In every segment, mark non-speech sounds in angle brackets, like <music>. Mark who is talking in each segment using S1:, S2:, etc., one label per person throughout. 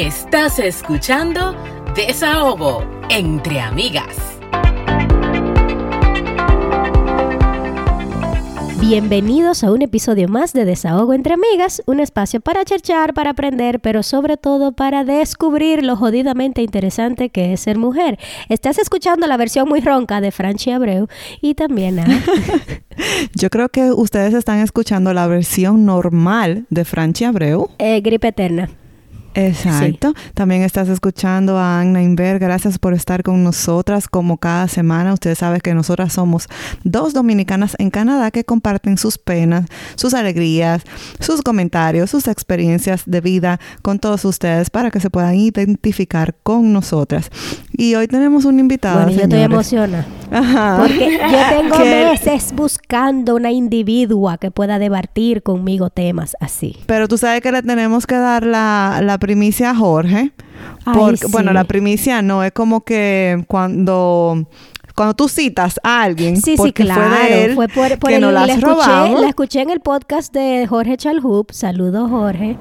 S1: Estás escuchando Desahogo entre amigas.
S2: Bienvenidos a un episodio más de Desahogo entre Amigas, un espacio para cherchar, para aprender, pero sobre todo para descubrir lo jodidamente interesante que es ser mujer. Estás escuchando la versión muy ronca de Franchi Abreu y también a... <laughs> <laughs>
S3: Yo creo que ustedes están escuchando la versión normal de Franchi Abreu.
S2: Eh, gripe eterna.
S3: Exacto. También estás escuchando a Anna Inver. Gracias por estar con nosotras como cada semana. Ustedes saben que nosotras somos dos dominicanas en Canadá que comparten sus penas, sus alegrías, sus comentarios, sus experiencias de vida con todos ustedes para que se puedan identificar con nosotras. Y hoy tenemos un invitado.
S2: Bueno, yo estoy emocionada. Porque yo tengo <laughs> meses buscando una individua que pueda debatir conmigo temas así.
S3: Pero tú sabes que le tenemos que dar la, la primicia a Jorge. Porque, Bueno, la primicia no, es como que cuando cuando tú citas a alguien,
S2: sí,
S3: porque
S2: sí, claro.
S3: fue de él
S2: fue por, por
S3: que
S2: el,
S3: no las
S2: la escuché,
S3: robamos.
S2: la escuché en el podcast de Jorge Chalhub, saludos Jorge,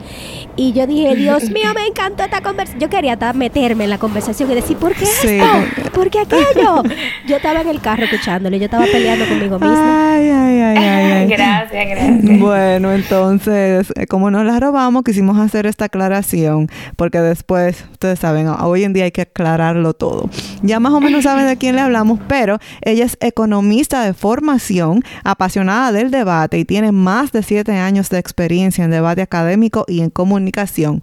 S2: y yo dije, Dios <laughs> mío, me encantó esta conversación. Yo quería meterme en la conversación y decir, ¿por qué
S3: Sí.
S2: esto? ¿Por qué aquello? Yo estaba en el carro escuchándolo, yo estaba peleando conmigo misma.
S3: Ay, ay, ay, ay, ay. <laughs>
S4: Gracias, gracias.
S3: Bueno, entonces, eh, como nos la robamos, quisimos hacer esta aclaración, porque después, ustedes saben, hoy en día hay que aclararlo todo. Ya más o menos saben de quién le hablamos, pero ella es economista de formación, apasionada del debate y tiene más de siete años de experiencia en debate académico y en comunicación.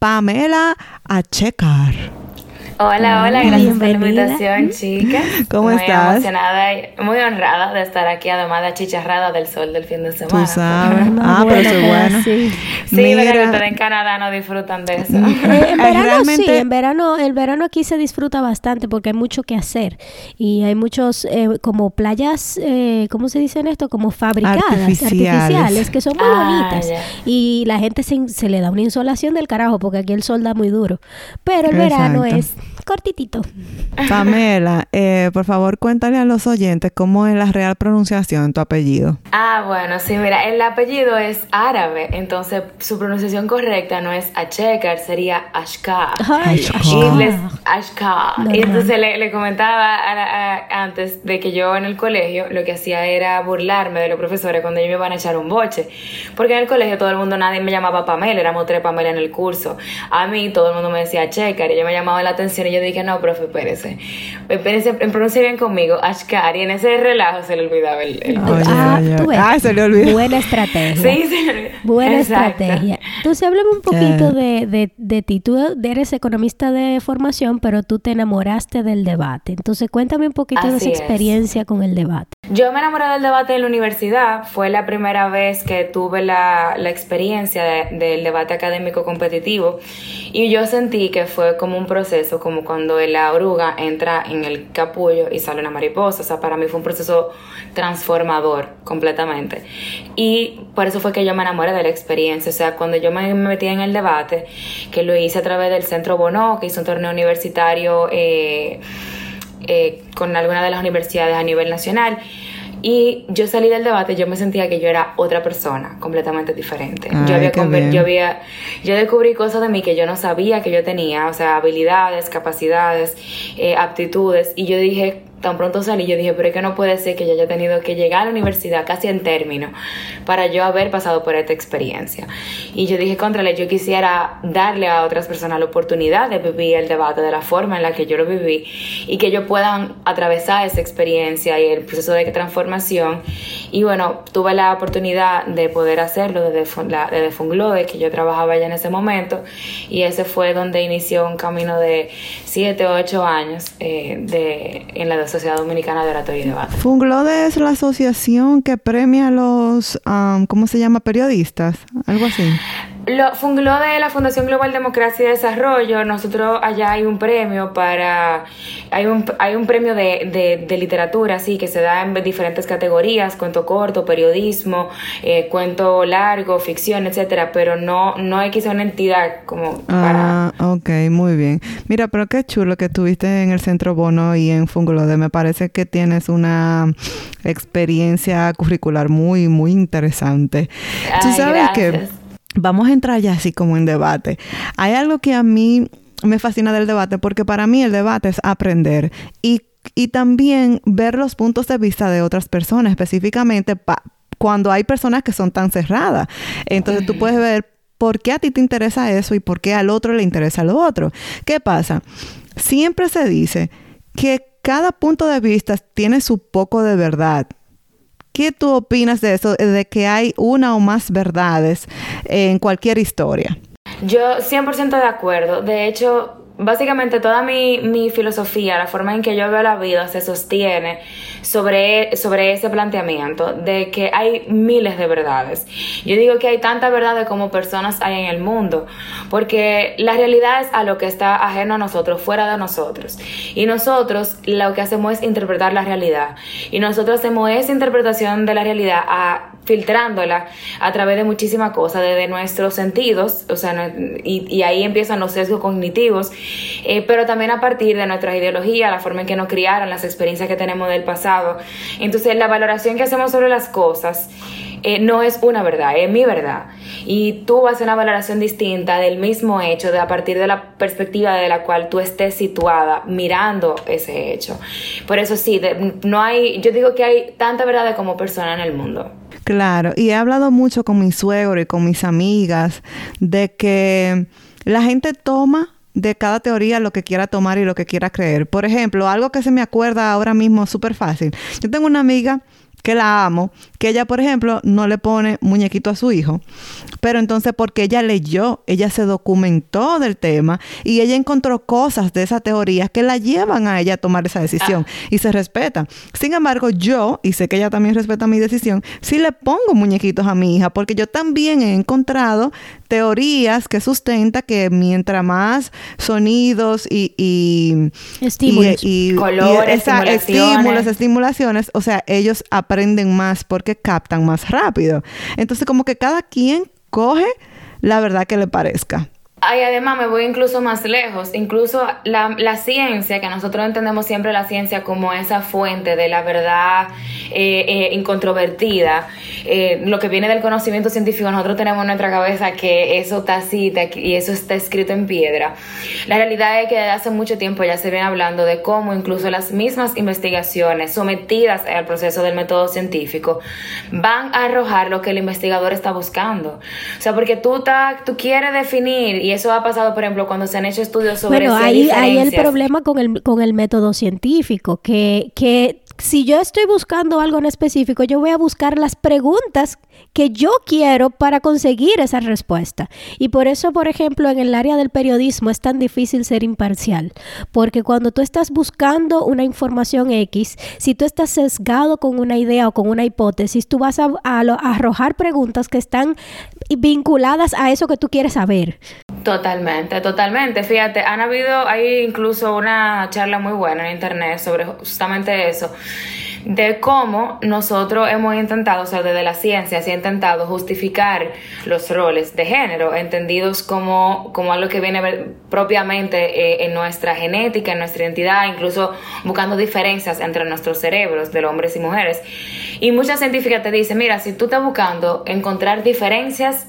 S3: Pamela Achecar.
S4: Hola, hola, gracias por la invitación, chicas. <laughs>
S3: ¿Cómo
S4: muy
S3: estás?
S4: emocionada y muy honrada de estar aquí, además de achicharrada del sol del fin de semana.
S3: Tú sabes. <laughs> Ah, pero eso es bueno.
S2: así.
S4: Sí,
S3: Mira.
S4: pero ustedes en Canadá no disfrutan de eso. <laughs>
S2: Eh, en verano
S3: realmente-
S2: sí, en verano, el verano aquí se disfruta bastante porque hay mucho que hacer y hay muchos eh, como playas, eh, ¿cómo se dicen esto? Como fabricadas,
S3: Artificiales.
S2: artificiales, que son muy
S4: Ah,
S2: bonitas y la gente se, se le da una insolación del carajo porque aquí el sol da muy duro, pero el verano es cortitito.
S3: Pamela, eh, por favor, cuéntale a los oyentes cómo es la real pronunciación de tu apellido.
S4: Ah, bueno, sí, mira, el apellido es árabe, entonces su pronunciación correcta no es Achekar, sería Ashkar. Y les, Ashkar. Y entonces le, le comentaba a la- a- antes de que yo en el colegio lo que hacía era burlarme de los profesores cuando ellos me iban a echar un boche. Porque en el colegio todo el mundo, nadie me llamaba Pamela, éramos tres Pamela en el curso. A mí todo el mundo me decía Checar y yo me llamaba la atención y yo dije, no, profe, espérese. Espérese, pronuncie bien conmigo, Ashkar. Y en ese relajo se le olvidaba el...
S2: ah, tú ves.
S3: ah, se le olvidó.
S2: Buena estrategia.
S4: Sí, sí.
S2: Buena
S4: Exacto.
S2: estrategia. Entonces, háblame un poquito de, de, de ti. Tú eres economista de formación, pero tú te enamoraste del debate. Entonces, cuéntame un poquito de esa
S4: es.
S2: experiencia con el debate.
S4: Yo me enamoré del debate en la universidad. Fue la primera vez que tuve la, la experiencia de- del debate académico competitivo. Y yo sentí que fue como un proceso, como cuando la oruga entra en el capullo y sale una mariposa. O sea, para mí fue un proceso transformador completamente. Y por eso fue que yo me enamoré de la experiencia. O sea, cuando yo me metí en el debate, que lo hice a través del Centro Bono, que hizo un torneo universitario. Eh, eh, con alguna de las universidades a nivel nacional. Y yo salí del debate, yo me sentía que yo era otra persona, completamente diferente.
S3: Ay,
S4: yo, había yo había, yo descubrí cosas de mí que yo no sabía que yo tenía, o sea, habilidades, capacidades, eh, aptitudes. Y yo dije, tan pronto salí, yo dije, pero es que no puede ser que yo haya tenido que llegar a la universidad casi en término para yo haber pasado por esta experiencia. Y yo dije, contrale, yo quisiera darle a otras personas la oportunidad de vivir el debate de la forma en la que yo lo viví y que ellos puedan atravesar esa experiencia y el proceso de transformación. Y bueno, tuve la oportunidad de poder hacerlo desde, la- desde Funglode, que yo trabajaba ya en ese momento, y ese fue donde inició un camino de 7 o 8 años eh, de, en la Sociedad Dominicana de Oratorio y Debate.
S3: Funglode es la asociación que premia a los, am, ¿cómo se llama? Periodistas, algo así.
S4: Lo, Fungló de la Fundación Global Democracia y Desarrollo, nosotros allá hay un premio para, hay un, hay un premio de, de, de literatura, sí, que se da en diferentes categorías, cuento corto, periodismo, eh, cuento largo, ficción, etcétera, pero no, no hay ser una entidad como para...
S3: Ah, ok, muy bien. Mira, pero qué chulo que estuviste en el Centro Bono y en Funglode. Me parece que tienes una experiencia curricular muy, muy interesante. Tú sabes que
S4: gracias.
S3: Vamos a entrar ya así como en debate. Hay algo que a mí me fascina del debate porque para mí el debate es aprender y, y también ver los puntos de vista de otras personas, específicamente cuando hay personas que son tan cerradas. Entonces tú puedes ver por qué a ti te interesa eso y por qué al otro le interesa lo otro. ¿Qué pasa? Siempre se dice que cada punto de vista tiene su poco de verdad. ¿Qué tú opinas de eso, de que hay una o más verdades en cualquier historia?
S4: Yo 100% de acuerdo. De hecho, básicamente toda mi, mi, filosofía, la forma en que yo veo la vida se sostiene sobre, sobre ese planteamiento de que hay miles de verdades. Yo digo que hay tantas verdades como personas hay en el mundo, porque la realidad es a lo que está ajeno a nosotros, fuera de nosotros. Y nosotros lo que hacemos es interpretar la realidad. Y nosotros hacemos esa interpretación de la realidad a filtrándola a través de muchísimas cosas, desde nuestros sentidos, o sea, y, y ahí empiezan los sesgos cognitivos, eh, pero también a partir de nuestra ideología, la forma en que nos criaron, las experiencias que tenemos del pasado. Entonces, la valoración que hacemos sobre las cosas eh, no es una verdad, es mi verdad. Y tú vas a una valoración distinta del mismo hecho, de a partir de la perspectiva de la cual tú estés situada mirando ese hecho. Por eso sí, no hay, yo digo que hay tanta verdad como persona en el mundo.
S3: Claro, y he hablado mucho con mi suegro y con mis amigas de que la gente toma de cada teoría lo que quiera tomar y lo que quiera creer. Por ejemplo, algo que se me acuerda ahora mismo súper fácil. Yo tengo una amiga que la amo, que ella, por ejemplo, no le pone muñequito a su hijo. Pero entonces, porque ella leyó, ella se documentó del tema y ella encontró cosas de esa teoría que la llevan a ella a tomar esa decisión ah. y se respeta. Sin embargo, yo, y sé que ella también respeta mi decisión, sí le pongo muñequitos a mi hija, porque yo también he encontrado teorías que sustenta que mientras más sonidos y, y
S2: estímulos,
S3: y,
S4: colores,
S3: estímulos, estimulaciones, o sea, ellos aprenden más porque captan más rápido. Entonces, como que cada quien coge la verdad que le parezca.
S4: Ay, además me voy incluso más lejos, incluso la, la, ciencia, que nosotros entendemos siempre la ciencia como esa fuente de la verdad eh, eh, incontrovertida, eh, lo que viene del conocimiento científico, nosotros tenemos en nuestra cabeza que eso está así y eso está escrito en piedra. La realidad es que desde hace mucho tiempo ya se viene hablando de cómo incluso las mismas investigaciones sometidas al proceso del método científico van a arrojar lo que el investigador está buscando. O sea, porque tú, tú quieres definir y eso ha pasado, por ejemplo, cuando se han hecho estudios sobre
S2: Bueno, ahí hay el problema con el, con el método científico, que, que si yo estoy buscando algo en específico, yo voy a buscar las preguntas que yo quiero para conseguir esa respuesta. Y por eso, por ejemplo, en el área del periodismo es tan difícil ser imparcial, porque cuando tú estás buscando una información X, si tú estás sesgado con una idea o con una hipótesis, tú vas a, a arrojar preguntas que están vinculadas a eso que tú quieres saber.
S4: Totalmente, totalmente. Fíjate, han habido, hay incluso una charla muy buena en internet sobre justamente eso, de cómo nosotros hemos intentado, o sea, desde la ciencia se ha intentado justificar los roles de género, entendidos como, como algo que viene propiamente eh, en nuestra genética, en nuestra identidad, incluso buscando diferencias entre nuestros cerebros de hombres y mujeres. Y muchas científicas te dicen, mira, si tú estás buscando encontrar diferencias,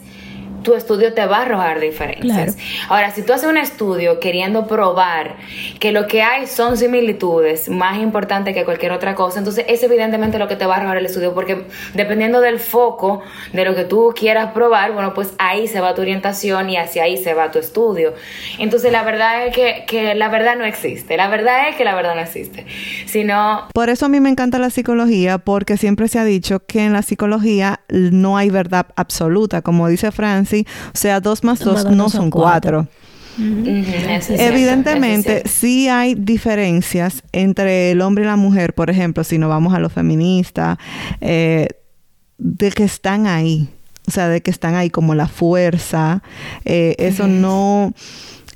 S4: tu estudio te va a arrojar diferencias. Ahora, si tú haces un estudio queriendo probar que lo que hay son similitudes más importantes que cualquier otra cosa, entonces es evidentemente lo que te va a arrojar el estudio, porque dependiendo del foco de lo que tú quieras probar, bueno, pues ahí se va tu orientación y hacia ahí se va tu estudio. Entonces, la verdad es que, que la verdad no existe. La verdad es que la verdad no existe. Sino...
S3: Por eso a mí me encanta la psicología, porque siempre se ha dicho que en la psicología no hay verdad absoluta. Como dice O sea, dos más dos, no, son cuatro. Evidentemente, sí hay diferencias entre el hombre y la mujer, por ejemplo, si nos vamos a lo feminista, eh, de que están ahí, o sea, de que están ahí como la fuerza, eh, eso no,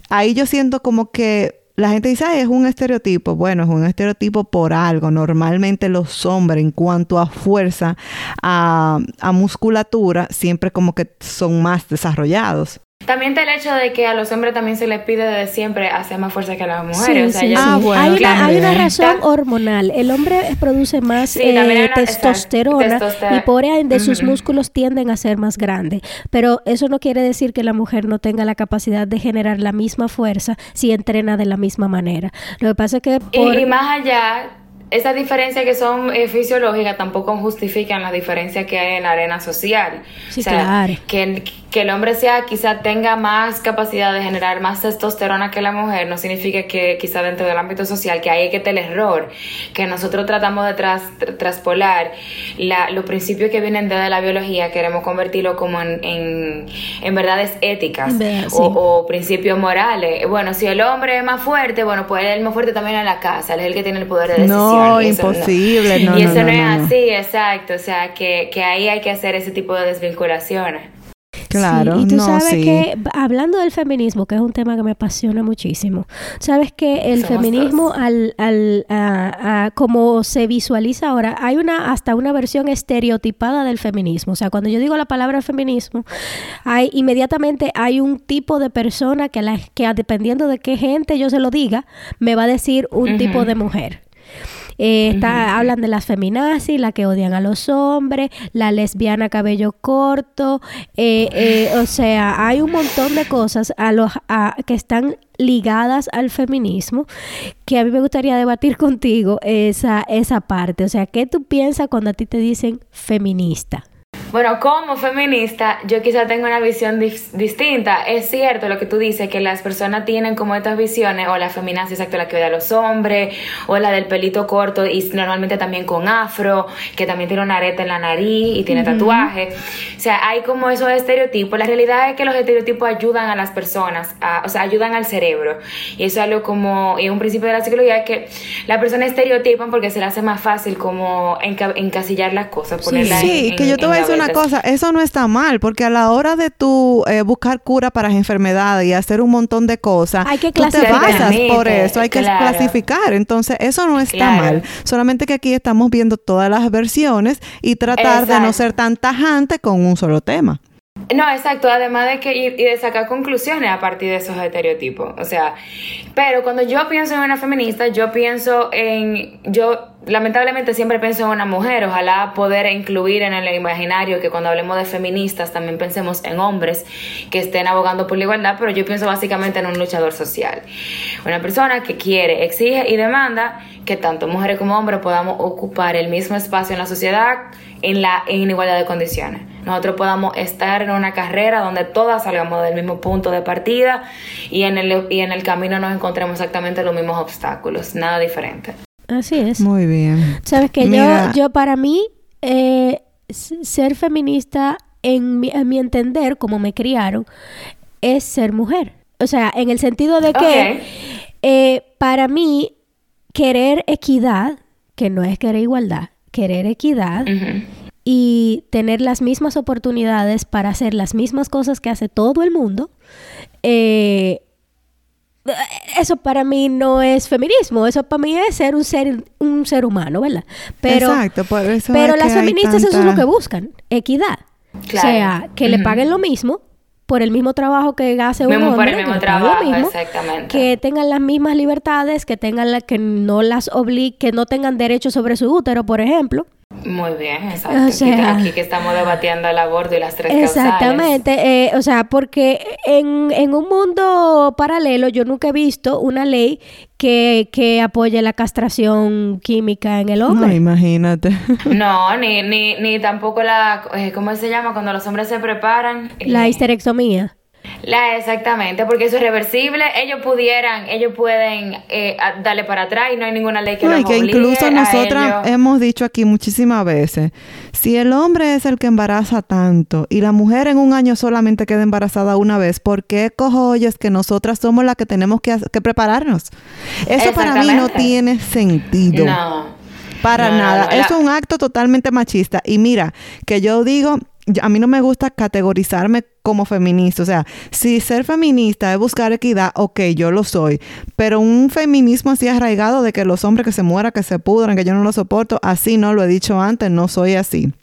S3: ahí yo siento como que la gente dice, Ay, es un estereotipo. Bueno, es un estereotipo por algo. Normalmente los hombres, en cuanto a fuerza, a, musculatura, siempre como que son más desarrollados.
S4: También está el hecho de que a los hombres también se les pide desde siempre hacer más fuerza que a las mujeres.
S2: Sí, sí,
S3: Ah,
S2: sí.
S3: bueno,
S2: hay, una, hay una razón hormonal. El hombre produce más
S4: Sí,
S2: eh, testosterona y por ende sus músculos tienden a ser más grandes. Pero eso no quiere decir que la mujer no tenga la capacidad de generar la misma fuerza si entrena de la misma manera. Lo que pasa es que
S4: Y,
S2: por...
S4: y más allá, esas diferencias que son eh, fisiológicas tampoco justifican las diferencias que hay en la arena social.
S2: Sí, claro.
S4: Que, que el hombre sea quizá tenga más capacidad de generar más testosterona que la mujer no significa que quizá dentro del ámbito social que ahí es que está el error, que nosotros tratamos de tras, tr- traspolar la- los principios que vienen desde la biología, queremos convertirlo como en, en, en verdades éticas o, o principios morales. Bueno, si el hombre es más fuerte, bueno, pues él es el más fuerte también en la casa, él es el que tiene el poder de decisión.
S3: No,
S4: y eso
S3: imposible, no,
S4: y
S3: no,
S4: eso no,
S3: no,
S4: es
S3: no, no.
S4: así, exacto. O sea, que, que ahí hay que hacer ese tipo de desvinculaciones.
S3: Claro,
S2: Sí, y tú
S3: no,
S2: sabes
S3: sí.
S2: que, hablando del feminismo, que es un tema que me apasiona muchísimo, sabes que el
S4: Somos
S2: feminismo,
S4: dos.
S2: al, al, a- a- como se visualiza ahora, hay una hasta una versión estereotipada del feminismo. O sea, cuando yo digo la palabra feminismo, hay inmediatamente hay un tipo de persona que, la, que dependiendo de qué gente yo se lo diga, me va a decir un tipo de mujer. Eh, está- Hablan de las feminazis, la que odian a los hombres, la lesbiana cabello corto, eh, eh, o sea, hay un montón de cosas a los, a- que están ligadas al feminismo que a mí me gustaría debatir contigo esa, esa parte. O sea, ¿qué tú piensas cuando a ti te dicen feminista?
S4: Bueno, como feminista, yo quizá tengo una visión dis- distinta. Es cierto lo que tú dices, que las personas tienen como estas visiones, o la feminazi, exacto, la que odia a los hombres, o la del pelito corto y normalmente también con afro, que también tiene una areta en la nariz y tiene tatuaje. O sea, hay como esos estereotipos. La realidad es que los estereotipos ayudan a las personas, a- o sea, ayudan al cerebro. Y eso es algo como, y un principio de la psicología es que las personas estereotipan porque se les hace más fácil como enca- encasillar las cosas, ponerlas en-
S3: Sí,
S4: en-
S3: que yo te voy a decir una cosa, eso no está mal, porque a la hora de tú eh, buscar cura para las enfermedades y hacer un montón de cosas,
S2: Hay que
S3: tú te basas por eso, hay que
S4: claro.
S3: clasificar. Entonces, eso no está
S4: Claro.
S3: mal. Solamente que aquí estamos viendo todas las versiones y tratar de no ser tan tajante con un solo tema.
S4: No, exacto, además de que y, y de sacar conclusiones a partir de esos estereotipos, o sea, pero cuando yo pienso en una feminista, yo pienso en, yo lamentablemente siempre pienso en una mujer, ojalá poder incluir en el imaginario que cuando hablemos de feministas también pensemos en hombres que estén abogando por la igualdad, pero yo pienso básicamente en un luchador social, una persona que quiere, exige y demanda que tanto mujeres como hombres podamos ocupar el mismo espacio en la sociedad en la en igualdad de condiciones. Nosotros podamos estar en una carrera donde todas salgamos del mismo punto de partida y en el, y en el camino nos encontremos exactamente los mismos obstáculos, nada diferente.
S2: Así es.
S3: Muy bien.
S2: Sabes que
S3: Mira.
S2: yo, yo para mí, eh, ser feminista, en mi, en mi entender, como me criaron, es ser mujer. O sea, en el sentido de que eh, para mí, querer equidad, que no es querer igualdad, querer equidad y tener las mismas oportunidades para hacer las mismas cosas que hace todo el mundo, eh, eso para mí no es feminismo, eso para mí es ser un ser, un ser humano, ¿verdad? Pero,
S3: Exacto, por eso
S2: pero
S3: es
S2: las
S3: que
S2: feministas eso es lo que buscan, equidad.
S4: Claro.
S2: O sea, que le paguen lo mismo por el mismo trabajo que hace un
S4: Mismo por
S2: hombre,
S4: el mismo
S2: que
S4: trabajo,
S2: lo mismo,
S4: exactamente.
S2: que tengan las mismas libertades, que tengan la, que no las obli que no tengan derecho sobre su útero, por ejemplo.
S4: Muy bien, exacto.
S2: O
S4: Aquí-
S2: sea-
S4: aquí, que estamos debatiendo el aborto y las tres causales.
S2: Exactamente, eh, o sea, porque en, en un mundo paralelo yo nunca he visto una ley que, que apoye la castración química en el
S3: No,
S2: hombre.
S3: imagínate. <laughs>
S4: No, ni, ni, ni tampoco la, eh, ¿cómo se llama? Cuando los hombres se preparan.
S2: la
S4: Eh,
S2: histerectomía.
S4: La, exactamente, porque eso es reversible. Ellos pudieran, ellos pueden eh, darle para atrás y no hay ninguna ley que
S3: No,
S4: los
S3: y que incluso nosotras hemos dicho aquí muchísimas veces, si el hombre es el que embaraza tanto y la mujer en un año solamente queda embarazada una vez, ¿por qué cojollos que nosotras somos las que tenemos que, que prepararnos? Eso para mí no tiene sentido.
S4: No.
S3: Para
S4: No, no,
S3: nada.
S4: no,
S3: Eso es un acto totalmente machista. Y mira, que yo digo, a mí no me gusta categorizarme como feminista. O sea, si ser feminista es buscar equidad, ok, yo lo soy. Pero un feminismo así arraigado de que los hombres que se mueran, que se pudran, que yo no lo soporto, así no lo he dicho antes, no soy así.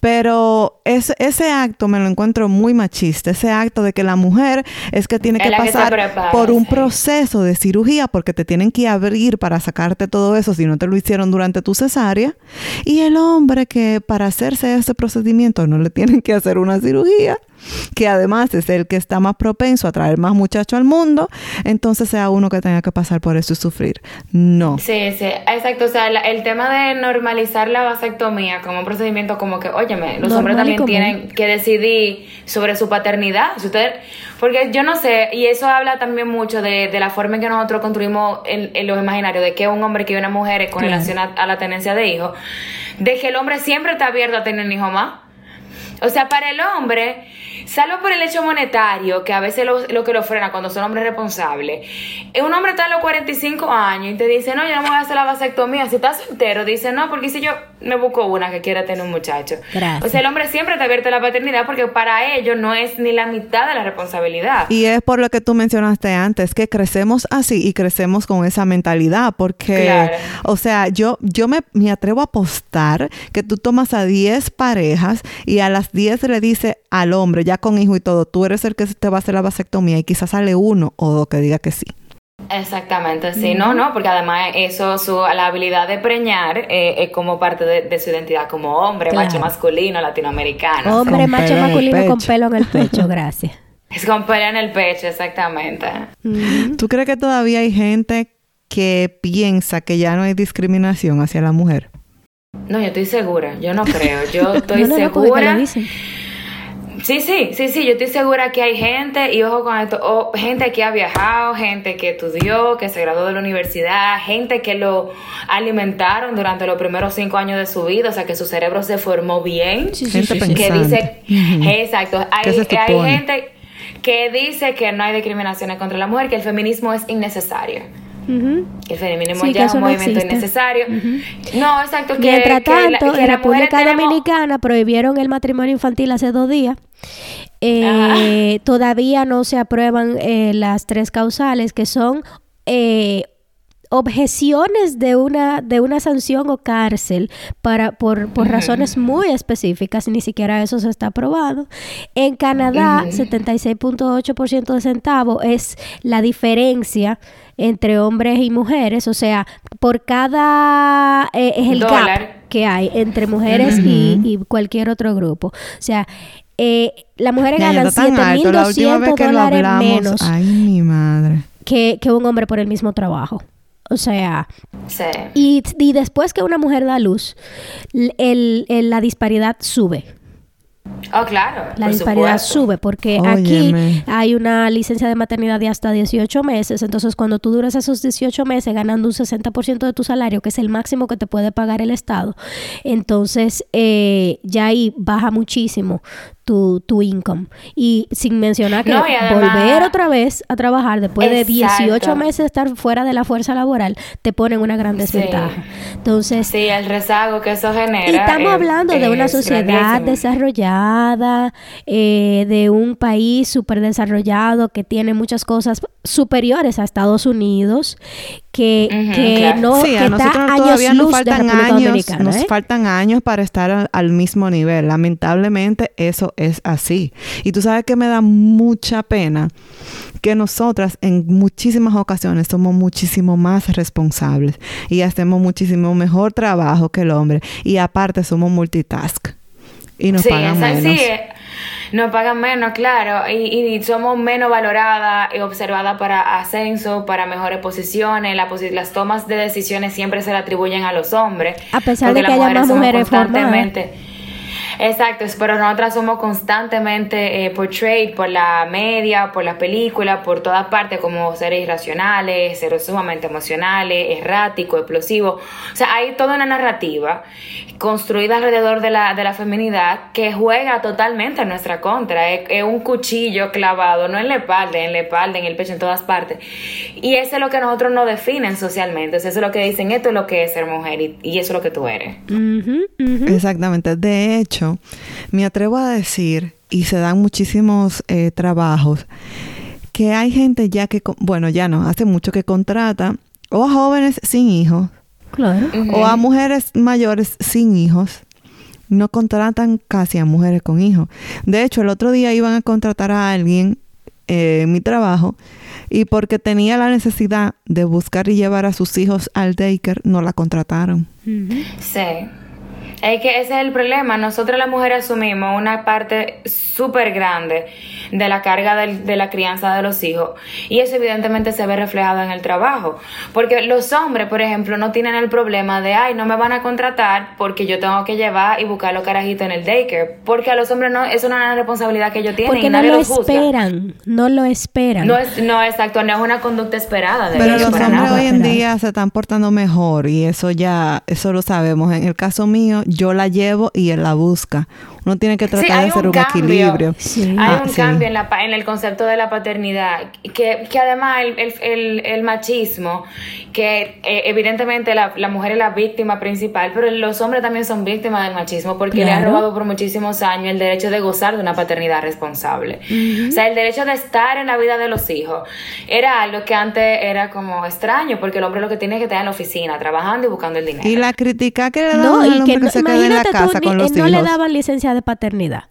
S3: Pero ese, ese acto me lo encuentro muy machista, ese acto de que la mujer es que tiene que pasar
S4: prepara,
S3: por un
S4: sí.
S3: proceso de cirugía porque te tienen que abrir para sacarte todo eso si no te lo hicieron durante tu cesárea. Y el hombre que para hacerse ese procedimiento no le tienen que hacer una cirugía, que además es el que está más propenso a traer más muchachos al mundo, entonces sea uno que tenga que pasar por eso y sufrir. No.
S4: Sí, sí, exacto. O sea, la- el tema de normalizar la vasectomía como un procedimiento como que, óyeme, los
S2: Normal
S4: hombres también tienen que decidir sobre su paternidad. Si usted, porque yo no sé, y eso habla también mucho de, de la forma en que nosotros construimos en, en los imaginarios de que un hombre que una mujer con
S2: Claro.
S4: relación a, a la tenencia de hijos, de que el hombre siempre está abierto a tener un hijo más. O sea, para el hombre, salvo por el hecho monetario, que a veces lo, que lo frena cuando son hombres responsables, eh, un hombre está a los 45 años y te dice, no, yo no me voy a hacer la vasectomía. Si estás soltero, dice, no, porque si yo me busco una que quiera tener un muchacho.
S2: Gracias.
S4: O sea, el hombre siempre está abierto a la paternidad porque para ellos no es ni la mitad de la responsabilidad.
S3: Y es por lo que tú mencionaste antes, que crecemos así y crecemos con esa mentalidad, porque,
S4: Claro.
S3: o sea, yo, yo me, me atrevo a apostar que tú tomas a 10 parejas y a las 10 le dice al hombre, ya con hijo y todo, tú eres el que te va a hacer la vasectomía y quizás sale uno o dos que diga que sí.
S4: Exactamente, sí, no, no, porque además eso, su, la habilidad de preñar eh, es como parte de, de su identidad como hombre,
S2: Claro.
S4: macho masculino, latinoamericano.
S2: Hombre
S3: Con
S2: macho masculino con pelo en el pecho, <laughs> gracias.
S4: Es con pelo en el pecho, exactamente.
S3: ¿Tú crees que todavía hay gente que piensa que ya no hay discriminación hacia la mujer?
S4: No, yo estoy segura, yo no creo, yo <laughs> estoy
S2: No, no, no, porque te lo
S4: segura.
S2: dicen.
S4: Sí, sí, sí, sí, yo estoy segura que hay gente, y ojo con esto, o gente que ha viajado, gente que estudió, que se graduó de la universidad, gente que lo alimentaron durante los primeros cinco años de su vida, o sea, que su cerebro se formó bien.
S2: Sí, sí,
S3: Gente
S2: sí, sí.
S4: que dice, exacto, hay,
S3: ¿Qué se
S4: hay gente que dice que no hay discriminaciones contra la mujer, que el feminismo es innecesario. Que el feminismo
S2: Sí,
S4: ya es un
S2: no
S4: movimiento
S2: existe.
S4: innecesario. No, exacto. Que,
S2: Mientras
S4: que la-
S2: tanto,
S4: que
S2: en
S4: mujeres
S2: República
S4: tenemos-
S2: Dominicana prohibieron el matrimonio infantil hace dos días. Eh, <laughs> Todavía no se aprueban eh, las tres causales que son eh, objeciones de una de una sanción o cárcel para por, por razones muy específicas ni siquiera eso se está aprobado en Canadá 76.8% de centavo es la diferencia entre hombres y mujeres o sea por cada eh, es el gap que hay entre mujeres y, y cualquier otro grupo o sea eh, las mujeres ganan
S3: está tan alto. La última vez
S2: 7.200
S3: que lo
S2: dólares
S3: hablamos,
S2: menos
S3: ay, mi madre.
S2: que, que un hombre por el mismo trabajo. O sea,
S4: Sí.
S2: y, y después que una mujer da luz, el- el- la disparidad sube.
S4: Oh, claro.
S2: La
S4: por
S2: disparidad
S4: supuesto.
S2: sube porque
S3: Óyeme.
S2: aquí hay una licencia de maternidad de hasta 18 meses. Entonces, cuando tú duras esos 18 meses ganando un 60% de tu salario, que es el máximo que te puede pagar el Estado, entonces eh, ya ahí baja muchísimo tu, tu income. Y sin mencionar que
S4: No, y además-
S2: volver otra vez a trabajar después de
S4: Exacto.
S2: 18 meses de estar fuera de la fuerza laboral, te ponen una gran
S4: Sí.
S2: desventaja. Entonces,
S4: Sí, el rezago que eso genera.
S2: y estamos
S4: es-
S2: hablando de una sociedad
S4: grandísimo.
S2: desarrollada, eh, de un país súper desarrollado que tiene muchas cosas superiores a Estados Unidos, que, que
S4: claro.
S2: no
S3: sí,
S2: que
S3: a
S2: está
S3: nosotros
S2: años
S3: todavía nos faltan años, nos
S2: ¿eh?
S3: faltan años para estar al, al mismo nivel. Lamentablemente eso es así. Y tú sabes que me da mucha pena que nosotras en muchísimas ocasiones somos muchísimo más responsables y hacemos muchísimo mejor trabajo que el hombre y aparte somos multitask y nos
S4: sí,
S3: pagan menos.
S4: sí, eh, nos pagan menos, claro, y, y somos menos valoradas y observadas para ascenso, para mejores posiciones. La posi- las tomas de decisiones siempre se le atribuyen a los hombres.
S2: A pesar de que
S4: las
S2: haya más
S4: somos
S2: mujeres formadas.
S4: Exacto, es- pero nosotras somos constantemente eh, portrayed por la media, por la película, por todas partes como seres irracionales, seres sumamente emocionales, erráticos, explosivos. O sea, hay toda una narrativa construida alrededor de la, de la feminidad que juega totalmente en nuestra contra. Es, es un cuchillo clavado, no en la espalda, en la espalda, en el pecho, en todas partes. Y eso es lo que nosotros nos definen socialmente. O sea, eso es lo que dicen, esto es lo que es ser mujer y, y eso es lo que tú eres.
S3: Exactamente. De hecho, me atrevo a decir, y se dan muchísimos eh, trabajos, que hay gente ya que, bueno, ya no, hace mucho que contrata o a jóvenes sin hijos
S2: Claro.
S3: o a mujeres mayores sin hijos no contratan casi a mujeres con hijos. De hecho, el otro día iban a contratar a alguien eh, en mi trabajo y porque tenía la necesidad de buscar y llevar a sus hijos al daycare, no la contrataron.
S4: Sí. Es que ese es el problema. Nosotros las mujeres asumimos una parte súper grande de la carga del- de la crianza de los hijos y eso evidentemente se ve reflejado en el trabajo. Porque los hombres, por ejemplo, no tienen el problema de, ay, no me van a contratar porque yo tengo que llevar y buscar los carajitos en el daycare. Porque a los hombres no, es una responsabilidad que ellos tienen
S2: Porque
S4: y
S2: no lo
S4: los
S2: esperan, no lo esperan.
S4: No es, no, exacto, no es una conducta esperada de
S3: Pero
S4: ellos
S3: los hombres
S4: nada.
S3: hoy en día se están portando mejor y eso ya, eso lo sabemos. En el caso mío, yo la llevo y él la busca. Uno tiene que tratar
S4: Sí,
S3: de hacer
S4: un
S3: un,
S4: cambio.
S3: equilibrio.
S2: Sí.
S4: Hay
S3: Ah,
S4: un
S3: sí.
S4: cambio en, la, pa- en el concepto de la paternidad, que, que además el, el- el- el machismo, que eh, evidentemente la, la mujer es la víctima principal, pero los hombres también son víctimas del machismo porque le han robado por muchísimos años el derecho de gozar de una paternidad responsable. O sea, el derecho de estar en la vida de los hijos era algo que antes era como extraño, porque el hombre lo que tiene es que estar en la oficina, trabajando y buscando el dinero.
S3: Y la crítica que le
S2: No,
S3: al hombre
S2: que
S3: que,
S2: no,
S3: se en la
S2: tú,
S3: casa
S2: ni-
S3: con los
S2: eh,
S3: hijos.
S2: no le daban licencia de paternidad.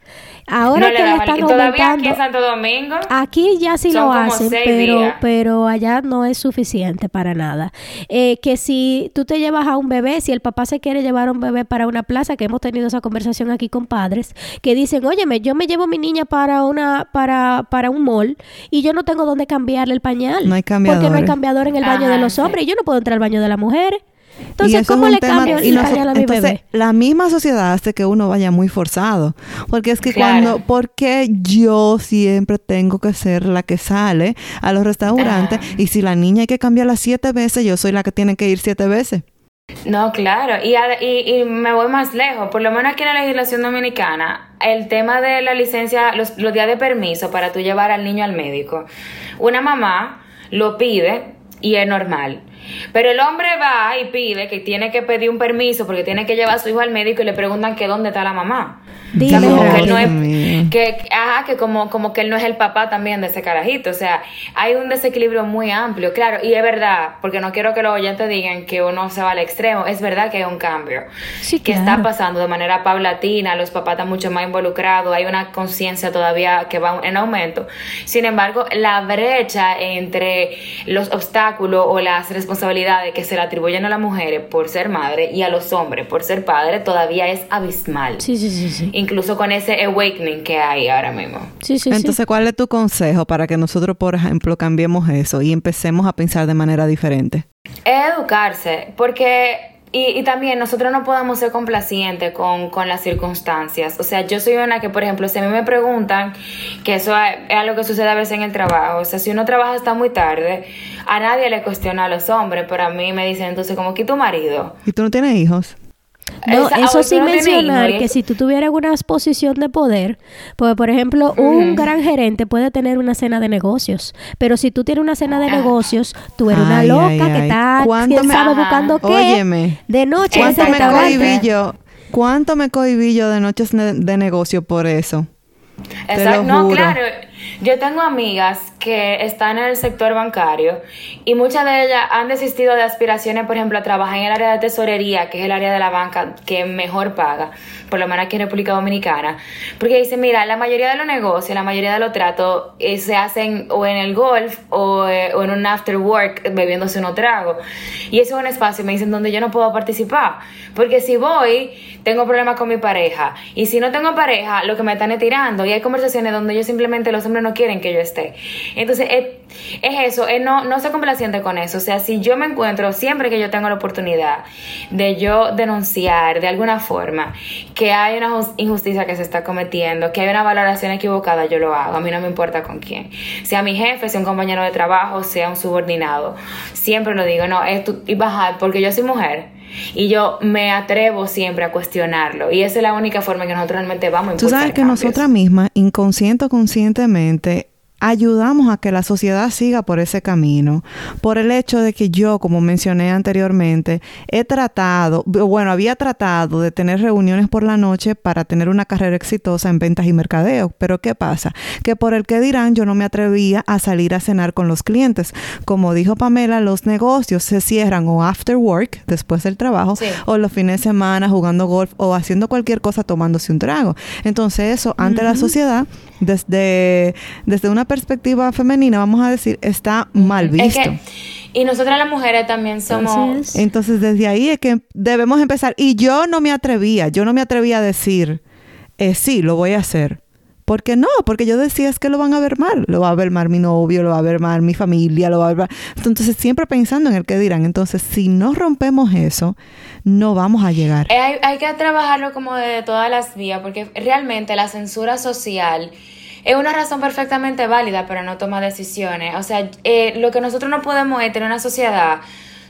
S2: Ahora
S4: No
S2: que le están
S4: todavía aquí en Santo Domingo.
S2: Aquí ya sí lo hacen, pero,
S4: días.
S2: pero allá no es suficiente para nada. Eh, que si tú te llevas a un bebé, si el papá se quiere llevar a un bebé para una plaza, que hemos tenido esa conversación aquí con padres, que dicen, óyeme, yo me llevo a mi niña para una, para, para un mall y yo no tengo dónde cambiarle el pañal.
S3: No hay
S2: Porque no hay cambiador en el baño de los
S4: sí.
S2: hombres y yo no puedo entrar al baño de las mujeres.
S3: Y
S2: Entonces, ¿cómo le
S3: tema-
S2: cambio
S3: y
S2: pañal a mi
S3: entonces,
S2: bebé?
S3: La misma sociedad hace que uno vaya muy forzado. Porque es que
S4: Claro.
S3: cuando, porque yo siempre tengo que ser la que sale a los restaurantes
S4: Ah.
S3: y si la niña hay que cambiarla siete veces, yo soy la que tiene que ir siete veces.
S4: No, claro, y, y, y me voy más lejos, por lo menos aquí en la legislación dominicana, el tema de la licencia, los, los días de permiso para tú llevar al niño al médico, una mamá lo pide y es normal. Pero el hombre va y pide que tiene que pedir un permiso porque tiene que llevar a su hijo al médico y le preguntan que dónde está la mamá.
S2: Dile,
S4: O sea, como que él no es, que, ajá, que como, como que él no es el papá también de ese carajito. O sea, hay un desequilibrio muy amplio, claro, y es verdad, porque no quiero que los oyentes digan que uno se va al extremo, es verdad que hay un cambio.
S2: Sí,
S4: que
S2: claro.
S4: está pasando de manera paulatina, los papás están mucho más involucrados, hay una conciencia todavía que va en aumento. Sin embargo, la brecha entre los obstáculos o las responsabilidades que se le atribuyen a las mujeres por ser madre y a los hombres por ser padre todavía es abismal
S2: Sí, sí, sí, sí.
S4: incluso con ese awakening que hay ahora mismo.
S2: Sí, sí, sí.
S3: Entonces, ¿cuál es tu consejo para que nosotros, por ejemplo, cambiemos eso y empecemos a pensar de manera diferente?
S4: Es educarse, porque... Y, y también nosotros no podemos ser complacientes con, con las circunstancias. O sea, yo soy una que, por ejemplo, si a mí me preguntan, que eso es, algo que sucede a veces en el trabajo, o sea, si uno trabaja hasta muy tarde, a nadie le cuestiona a los hombres, pero a mí me dicen entonces como que tu marido.
S3: ¿Y tú no tienes hijos?
S2: No,
S4: Esa-
S2: eso
S4: ah,
S2: sin mencionar que si tú tuvieras una posición de poder, pues por ejemplo, un gran gerente puede tener una cena de negocios, pero si tú tienes una cena de
S4: Ah.
S2: negocios, tú eres una loca
S3: ay,
S2: que
S3: ay.
S2: está,
S3: ¿Cuánto
S2: quién
S3: me-
S2: sabe
S4: Ajá.
S2: buscando qué,
S3: Óyeme.
S2: de noche
S3: ¿Cuánto me cohibí yo? ¿Cuánto me cohibí yo de noches de, de negocio por eso?
S4: Exacto, no, claro. Yo tengo amigas que están en el sector bancario y muchas de ellas han desistido de aspiraciones, por ejemplo, a trabajar en el área de tesorería, que es el área de la banca que mejor paga, por lo menos aquí en República Dominicana, porque dicen, mira, la mayoría de los negocios, la mayoría de los tratos eh, se hacen o en el golf o, eh, o en un after work bebiéndose unos tragos. Y eso es un espacio, me dicen, donde yo no puedo participar, porque si voy, tengo problemas con mi pareja, y si no tengo pareja, lo que me están es tirando, y hay conversaciones donde yo simplemente los hombres no quieren que yo esté. Entonces, es, es eso, es no, no ser complaciente con eso. O sea, si yo me encuentro, siempre que yo tengo la oportunidad de yo denunciar de alguna forma que hay una jus- injusticia que se está cometiendo, que hay una valoración equivocada, yo lo hago. A mí no me importa con quién. Sea mi jefe, sea un compañero de trabajo, sea un subordinado. Siempre lo digo, no, es tu- y bajar, porque yo soy mujer. Y yo me atrevo siempre a cuestionarlo. Y esa es la única forma en que nosotros realmente vamos a
S3: Tú sabes que
S4: cambios.
S3: nosotras mismas, inconsciente o conscientemente, ayudamos a que la sociedad siga por ese camino, por el hecho de que yo, como mencioné anteriormente, he tratado, bueno, había tratado de tener reuniones por la noche para tener una carrera exitosa en ventas y mercadeo, pero ¿qué pasa? Que por el que dirán yo no me atrevía a salir a cenar con los clientes. Como dijo Pamela, los negocios se cierran o after work, después del trabajo, o los fines de semana jugando golf o haciendo cualquier cosa tomándose un trago. Entonces eso, ante la sociedad, desde, desde una perspectiva femenina, vamos a decir, está mal visto.
S4: y nosotras las mujeres también somos...
S3: Entonces, desde ahí es que debemos empezar. Y yo no me atrevía, yo no me atrevía a decir, eh, sí, lo voy a hacer. ¿Por qué no? Porque yo decía es que lo van a ver mal. Lo va a ver mal mi novio, lo va a ver mal mi familia, lo va a ver mal. Entonces, siempre pensando en el que dirán. Entonces, si no rompemos eso, no vamos a llegar.
S4: Eh, hay, hay que trabajarlo como de todas las vías, porque realmente la censura social es una razón perfectamente válida para no tomar decisiones. O sea, eh, lo que nosotros no podemos es tener una sociedad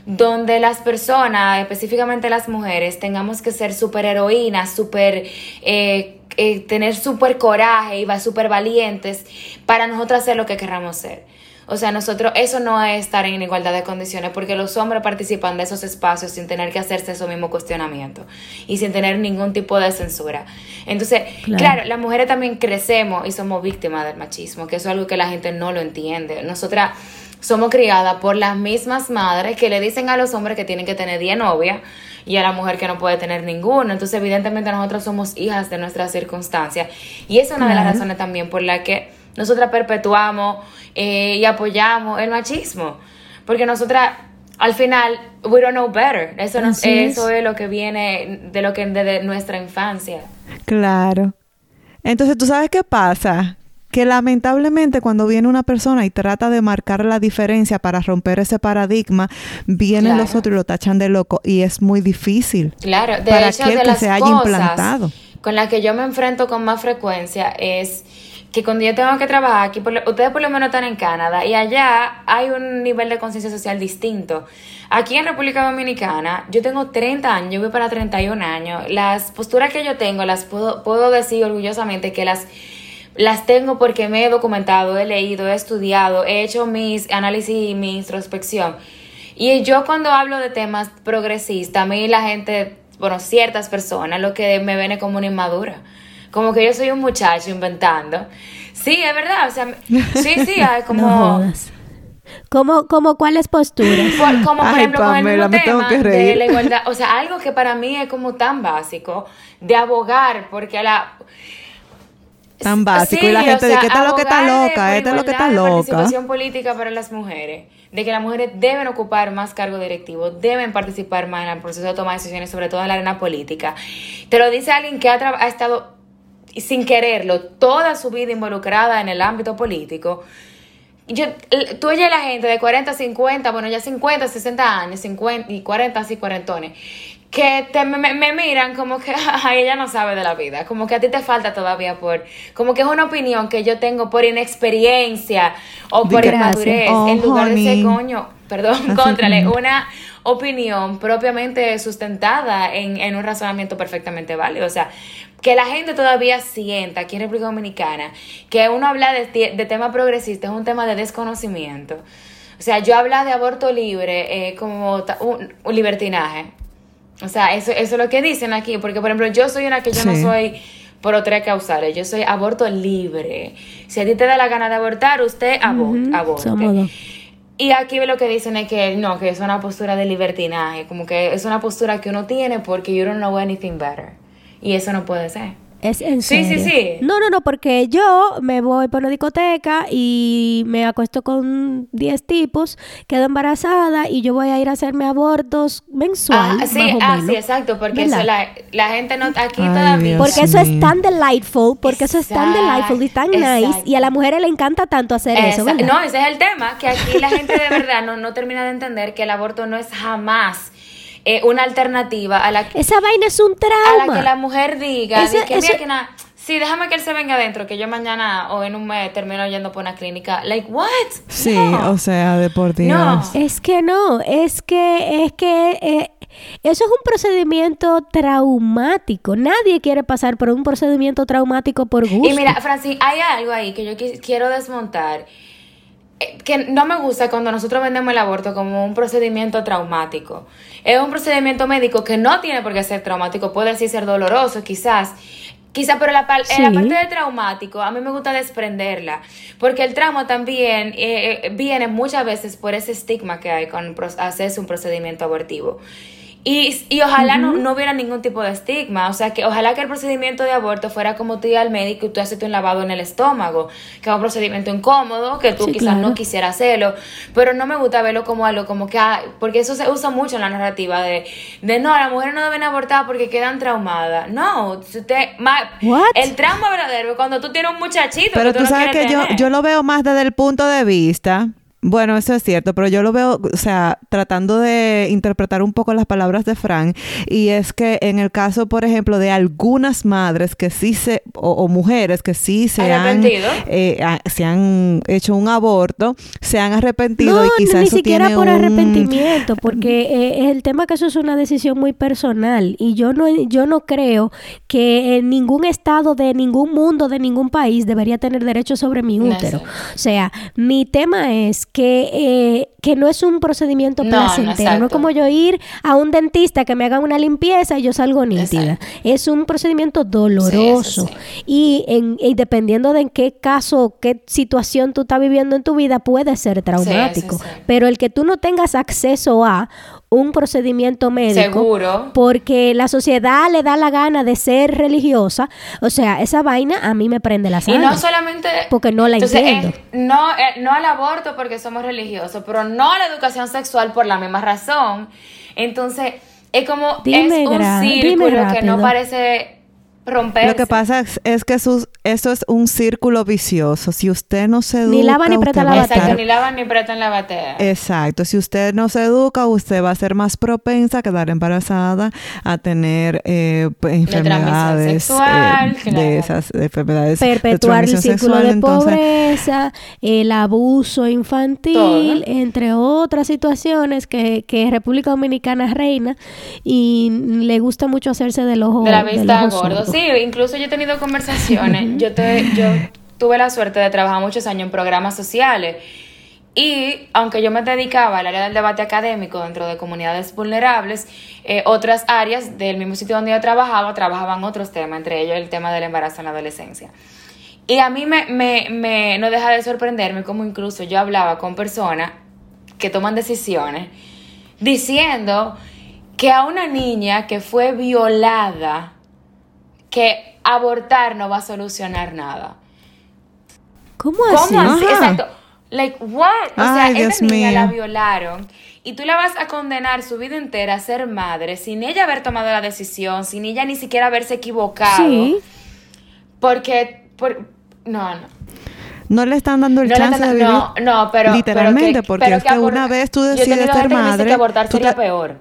S4: donde las personas, específicamente las mujeres, tengamos que ser súper heroínas, súper... Eh, eh, tener súper coraje y va súper valientes para nosotros hacer lo que queramos ser. O sea, nosotros, eso no es estar en igualdad de condiciones porque los hombres participan de esos espacios sin tener que hacerse esos mismos cuestionamientos y sin tener ningún tipo de censura. Entonces, claro. las mujeres también crecemos y somos víctimas del machismo, que eso es algo que la gente no lo entiende. Nosotras somos criadas por las mismas madres que le dicen a los hombres que tienen que tener 10 novias y a la mujer que no puede tener ninguno. Entonces, evidentemente, nosotros somos hijas de nuestras circunstancias. Y esa es una de las razones también por la que nosotras perpetuamos eh, y apoyamos el machismo. Porque nosotras, al final, we don't know better. Eso, no, eso es. lo que viene de lo que de nuestra infancia.
S3: Claro. Entonces, ¿tú sabes qué pasa? que lamentablemente cuando viene una persona y trata de marcar la diferencia para romper ese paradigma, vienen los otros y lo tachan de loco y es muy difícil.
S4: Claro, de
S3: para
S4: hecho,
S3: aquel
S4: de
S3: que
S4: las
S3: se haya implantado.
S4: Con la que yo me enfrento con más frecuencia es que cuando yo tengo que trabajar aquí, ustedes por lo menos están en Canadá y allá hay un nivel de conciencia social distinto. Aquí en República Dominicana, yo tengo 30 años, yo voy para 31 años. Las posturas que yo tengo, las puedo, puedo decir orgullosamente que las, las tengo porque me he documentado, he leído, he estudiado, he hecho mis análisis y mi introspección. Y yo cuando hablo de temas progresistas, a mí la gente, bueno, ciertas personas, lo que me ven es como una inmadura como que yo soy un muchacho inventando. Sí, es verdad, o sea, sí, sí, hay <laughs> como...
S2: No jodas. ¿Cómo, como cuáles posturas?
S4: como por ejemplo con el mismo tema de la igualdad, o sea, algo que para mí es como tan básico de abogar porque la
S3: tan básico y la gente de que está lo que está loca, esta es lo que está loca.
S4: participación política para las mujeres, de que las mujeres deben ocupar más cargo directivo, deben participar más en el proceso de toma de decisiones, sobre todo en la arena política. Te lo dice alguien que ha, ha estado sin quererlo, toda su vida involucrada en el ámbito político. Yo, tú oyes la gente de 40, 50, bueno, ya 50, 60 años, 50 y 40 así cuarentones, que te, me, miran como que <laughs> ella no sabe de la vida, como que a ti te falta todavía por, como que es una opinión que yo tengo por inexperiencia o por inmadurez, en oh, lugar de ese coño, perdón, contrale, una opinión propiamente sustentada en, en un razonamiento perfectamente válido. O sea, que la gente todavía sienta aquí en República Dominicana que uno habla de, de tema progresista es un tema de desconocimiento. O sea, yo hablo de aborto libre eh, como un, libertinaje. O sea, eso, eso es lo que dicen aquí. Porque, por ejemplo, yo soy una que yo no soy por otra causales. Yo soy aborto libre. Si a ti te da la gana de abortar, usted aborte. Y aquí lo que dicen es que no, que es una postura de libertinaje. Como que es una postura que uno tiene porque you don't know anything better. Y eso no puede ser.
S2: Es en
S4: Sí, sí, sí.
S2: No, no, no, porque yo me voy por una discoteca y me acuesto con 10 tipos, quedo embarazada y yo voy a ir a hacerme abortos mensual.
S4: Ah, sí, ah, sí, exacto, porque eso la, la, gente no aquí todavía.
S2: porque eso es tan delightful, porque eso es tan delightful y tan nice y a las mujeres le encanta tanto hacer eso, ¿verdad?
S4: No, ese es el tema, que aquí la gente de verdad no, no termina de entender que el aborto no es jamás eh, una alternativa a la
S2: que... Esa vaina es un trauma.
S4: A la que la mujer diga, que, mira que sí, déjame que él se venga adentro, que yo mañana o en un mes termino yendo por una clínica. Like, what?
S3: Sí,
S4: No.
S3: o sea, de por Dios.
S4: No.
S2: Es que no, es que, es que eh, eso es un procedimiento traumático. Nadie quiere pasar por un procedimiento traumático por gusto.
S4: Y mira, Francis, hay algo ahí que yo quis- quiero desmontar. eh, Que no me gusta cuando nosotros vendemos el aborto como un procedimiento traumático. Es un procedimiento médico que no tiene por qué ser traumático, puede sí ser doloroso, quizás. Quizás, pero la, par- la parte de traumático, a mí me gusta desprenderla. Porque el trauma también eh, eh, viene muchas veces por ese estigma que hay con hacerse un procedimiento abortivo. Y, y ojalá no, no hubiera ningún tipo de estigma. O sea, que ojalá que el procedimiento de aborto fuera como tú ir al médico y tú haces un lavado en el estómago, que es un procedimiento incómodo, que tú
S2: Sí,
S4: quizás
S2: claro.
S4: no quisieras hacerlo. Pero no me gusta verlo como algo como que, ah, porque eso se usa mucho en la narrativa de, de no, las mujeres no deben abortar porque quedan traumadas. No, si usted, ma- el trauma verdadero es cuando tú tienes un muchachito.
S3: Pero
S4: que
S3: tú
S4: no
S3: sabes que yo, yo lo veo más desde el punto de vista. Bueno, eso es cierto, pero yo lo veo, o sea, tratando de interpretar un poco las palabras de Frank, y es que en el caso, por ejemplo, de algunas madres que sí se, o, o mujeres que sí se han, eh, ah, se han hecho un aborto, se han arrepentido
S2: No,
S3: y quizás
S2: ni
S3: eso
S2: siquiera
S3: tiene
S2: por
S3: un-
S2: arrepentimiento, porque eh, el tema que eso es una decisión muy personal y yo no yo no creo que en ningún estado de ningún mundo de ningún país debería tener derecho sobre mi
S4: No,
S2: útero. O sea, mi tema es que eh, que no es un procedimiento
S4: No, no,
S2: placentero, no, es
S4: exacto.
S2: como yo ir a un dentista que me haga una limpieza y yo salgo nítida. Es un procedimiento doloroso
S4: sí.
S2: y, en, y dependiendo de en qué caso, qué situación tú estás viviendo en tu vida, puede ser traumático.
S4: sí.
S2: Pero el que tú no tengas acceso a un procedimiento médico,
S4: Seguro.
S2: porque la sociedad le da la gana de ser religiosa, o sea, esa vaina a mí me prende la
S4: Y
S2: sangre.
S4: no solamente...
S2: Porque no la
S4: Entonces,
S2: entiendo.
S4: eh, no, eh, no al aborto porque somos religiosos, pero no a la educación sexual por la misma razón. Entonces, es como...
S2: Dime
S4: es un círculo que no parece romperse.
S3: Lo que pasa es, es que sus, eso es un círculo vicioso. Si usted no se educa,
S2: Ni lava ni presta
S3: usted
S2: la batea.
S4: Exacto, ni ni prestan la batea.
S3: Exacto, si usted no se educa, usted va a ser más propensa a quedar embarazada, a tener eh, enfermedades
S4: sexual,
S3: eh,
S4: claro.
S3: de esas enfermedades de
S2: perpetuar el círculo
S3: sexual,
S2: de
S3: entonces,
S2: pobreza, el abuso infantil,
S4: Todo.
S2: entre otras situaciones que, que República Dominicana reina y le gusta mucho hacerse del ojo
S4: de la vista gordo. Sí, incluso yo he tenido conversaciones. yo, te, yo tuve la suerte de trabajar muchos años en programas sociales. Y aunque yo me dedicaba al área del debate académico dentro de comunidades vulnerables, eh, otras áreas del mismo sitio donde yo trabajaba trabajaban otros temas, entre ellos el tema del embarazo en la adolescencia. Y a mí me, me, me no deja de sorprenderme como incluso yo hablaba con personas que toman decisiones diciendo que a una niña que fue violada, que abortar no va a solucionar nada.
S2: ¿Cómo
S4: ¿Cómo
S2: así?
S4: así?
S3: Ajá.
S4: Exacto. Like, what? O sea,
S3: Ay, Dios
S4: niña
S3: mío.
S4: la violaron y tú la vas a condenar su vida entera a ser madre sin ella haber tomado la decisión, sin ella ni siquiera haberse equivocado.
S2: Sí.
S4: Porque, por, no, no.
S3: no le están dando el
S4: No,
S3: chance de vivir.
S4: no, no, pero
S3: literalmente,
S4: pero que-
S3: porque
S4: pero
S3: es que una vez tú decides ser madre,
S4: que abortar
S3: tú
S4: sería
S3: te-
S4: peor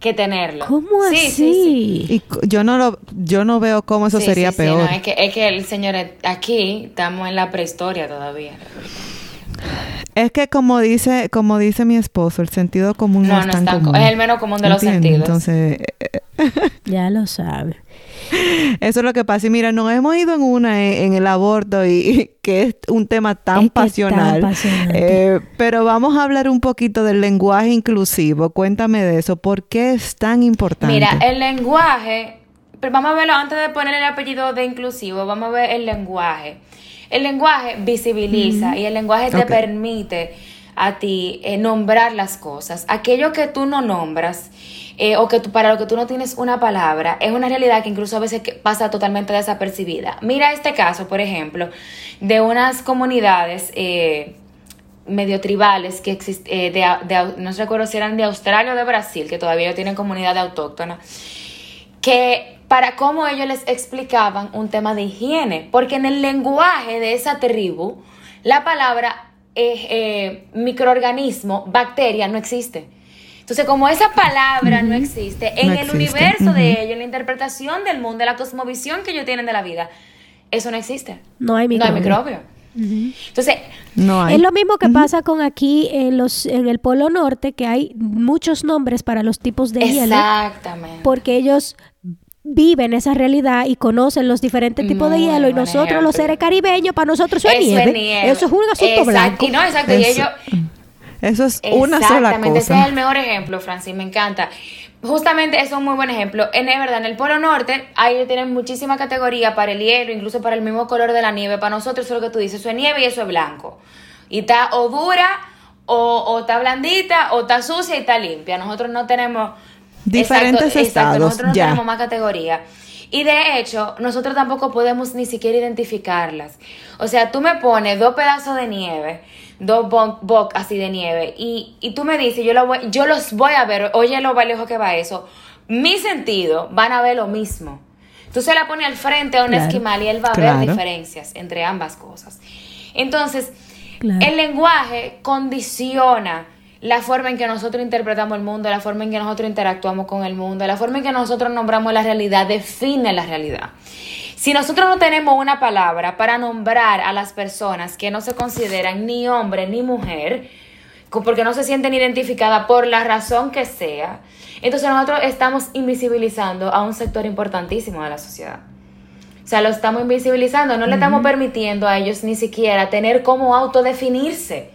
S4: que tenerlo.
S2: ¿Cómo
S4: Sí,
S2: así?
S4: sí, sí.
S3: y yo no lo, yo no veo cómo eso
S4: Sí,
S3: sería
S4: sí, sí,
S3: peor.
S4: no, es, que, es que el señor, aquí estamos en la prehistoria todavía.
S3: Es que como dice, como dice mi esposo, el sentido común no,
S4: No,
S3: es
S4: no
S3: tan
S4: es tan
S3: común.
S4: co- es el menos común de los
S3: ¿Entiendes?
S4: sentidos.
S3: Entonces, eh, <laughs>
S2: Ya lo sabe.
S3: Eso es lo que pasa. Y mira, nos hemos ido en una en, en el aborto y, y que es un tema tan
S2: Es
S3: pasional.
S2: apasionante.
S3: Eh, pero vamos a hablar un poquito del lenguaje inclusivo. Cuéntame de eso. ¿Por qué es tan importante?
S4: Mira, el lenguaje, pero vamos a verlo antes de poner el apellido de inclusivo, vamos a ver el lenguaje. El lenguaje visibiliza y el lenguaje te permite a ti eh, nombrar las cosas. Aquello que tú no nombras eh, o que para lo que tú no tienes una palabra es una realidad que incluso a veces pasa totalmente desapercibida. Mira este caso, por ejemplo, de unas comunidades eh, medio tribales que existen, de, de- no recuerdo si eran de Australia o de Brasil, que todavía tienen comunidad autóctona, que para cómo ellos les explicaban un tema de higiene, porque en el lenguaje de esa tribu, la palabra eh, eh, microorganismo, bacteria, no existe. Entonces, como esa palabra no existe, en
S3: No
S4: el
S3: existe,
S4: universo de ellos, en la interpretación del mundo, en la cosmovisión que ellos tienen de la vida, eso no existe.
S2: No hay
S4: No hay
S2: microbio.
S4: microbio. Entonces,
S3: No hay.
S2: Es lo mismo que pasa con aquí en los en el Polo Norte, que hay muchos nombres para los tipos de hielo,
S4: exactamente.
S2: porque ellos viven esa realidad y conocen los diferentes tipos de
S4: Muy
S2: hielo y nosotros los seres caribeños para nosotros eso es
S4: Eso
S2: nieve.
S4: es nieve.
S2: Eso es un asunto
S4: Exacto.
S2: blanco.
S4: Y no, exacto. Y ellos,
S3: Eso es una sola
S4: Exactamente, ese
S3: cosa.
S4: es el mejor ejemplo, Francis, me encanta. Justamente eso es un muy buen ejemplo. En es verdad, en el Polo Norte, ahí tienen muchísima categoría para el hielo, incluso para el mismo color de la nieve. Para nosotros, eso es lo que tú dices, eso es nieve y eso es blanco. Y está o dura, o, o está blandita, o está sucia y está limpia. Nosotros no tenemos...
S3: Diferentes estados,
S4: nosotros no
S3: ya.
S4: tenemos más categoría. Y de hecho, nosotros tampoco podemos ni siquiera identificarlas. O sea, tú me pones dos pedazos de nieve, dos bo- boc así de nieve, y, y tú me dices, yo, lo voy- yo los voy a ver, oye lo lejos que va eso. Mi sentido van a ver lo mismo. Tú se la pones al frente a un
S2: Claro.
S4: esquimal y él va a
S3: Claro.
S4: ver diferencias entre ambas cosas. Entonces,
S2: Claro.
S4: el lenguaje condiciona la forma en que nosotros interpretamos el mundo, la forma en que nosotros interactuamos con el mundo, la forma en que nosotros nombramos la realidad, define la realidad. Si nosotros no tenemos una palabra para nombrar a las personas que no se consideran ni hombre ni mujer, porque no se sienten identificadas por la razón que sea, entonces nosotros estamos invisibilizando a un sector importantísimo de la sociedad. O sea, lo estamos invisibilizando, no le estamos permitiendo a ellos ni siquiera tener cómo autodefinirse.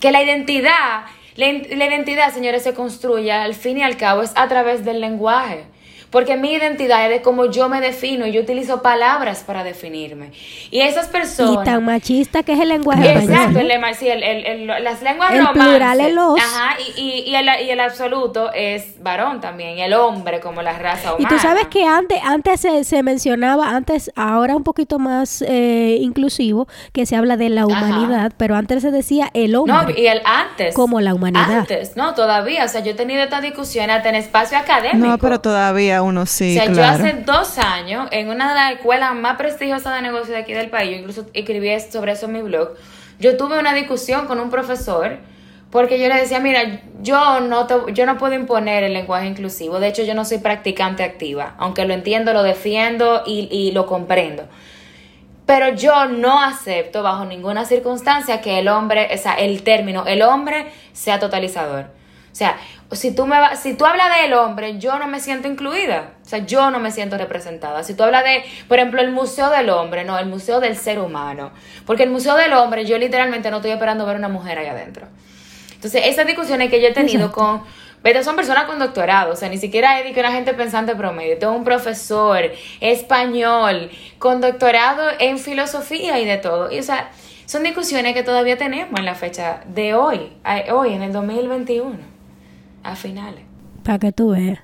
S4: Que la identidad, la, identidad, señores, se construye al fin y al cabo es a través del lenguaje. Porque mi identidad es de cómo yo me defino y yo utilizo palabras para definirme. Y esas
S2: Y
S4: personas...
S2: tan machista que es el lenguaje.
S4: Exacto,
S2: ¿no?
S4: el lema- sí, el- el- el- las lenguas
S2: El
S4: romances.
S2: plural es los.
S4: Ajá, y, y, y el, y el absoluto es varón también, y el hombre como la raza
S2: Y
S4: humana.
S2: tú sabes que antes, antes se, se mencionaba, antes, ahora un poquito más eh, inclusivo, que se habla de la humanidad, pero antes se decía el
S4: No,
S2: hombre.
S4: y el antes.
S2: Como la humanidad.
S4: Antes, no, todavía. O sea, yo he tenido esta discusión hasta en espacio académico.
S3: No, pero todavía uno sí,
S4: o sea,
S3: claro.
S4: yo hace dos años, en una de las escuelas más prestigiosas de negocio de aquí del país, yo incluso escribí sobre eso en mi blog, yo tuve una discusión con un profesor porque yo le decía, mira, yo no, te- yo no puedo imponer el lenguaje inclusivo, de hecho yo no soy practicante activa, aunque lo entiendo, lo defiendo y, y lo comprendo. Pero yo no acepto bajo ninguna circunstancia que el hombre, o sea, el término el hombre sea totalizador. O sea, si tú, me va- si tú hablas del hombre, yo no me siento incluida. O sea, yo no me siento representada. Si tú hablas de, por ejemplo, el Museo del Hombre, no, el Museo del Ser Humano. Porque el Museo del Hombre, yo literalmente no estoy esperando ver una mujer ahí adentro. Entonces, esas discusiones que yo he tenido
S2: Exacto.
S4: con... Pero son personas con doctorado, o sea, ni siquiera es que una gente pensante promedio. Tengo un profesor español con doctorado en filosofía y de todo. Y, o sea, son discusiones que todavía tenemos en la fecha de hoy, hoy, en el 2021, a finales.
S2: Para que tú veas.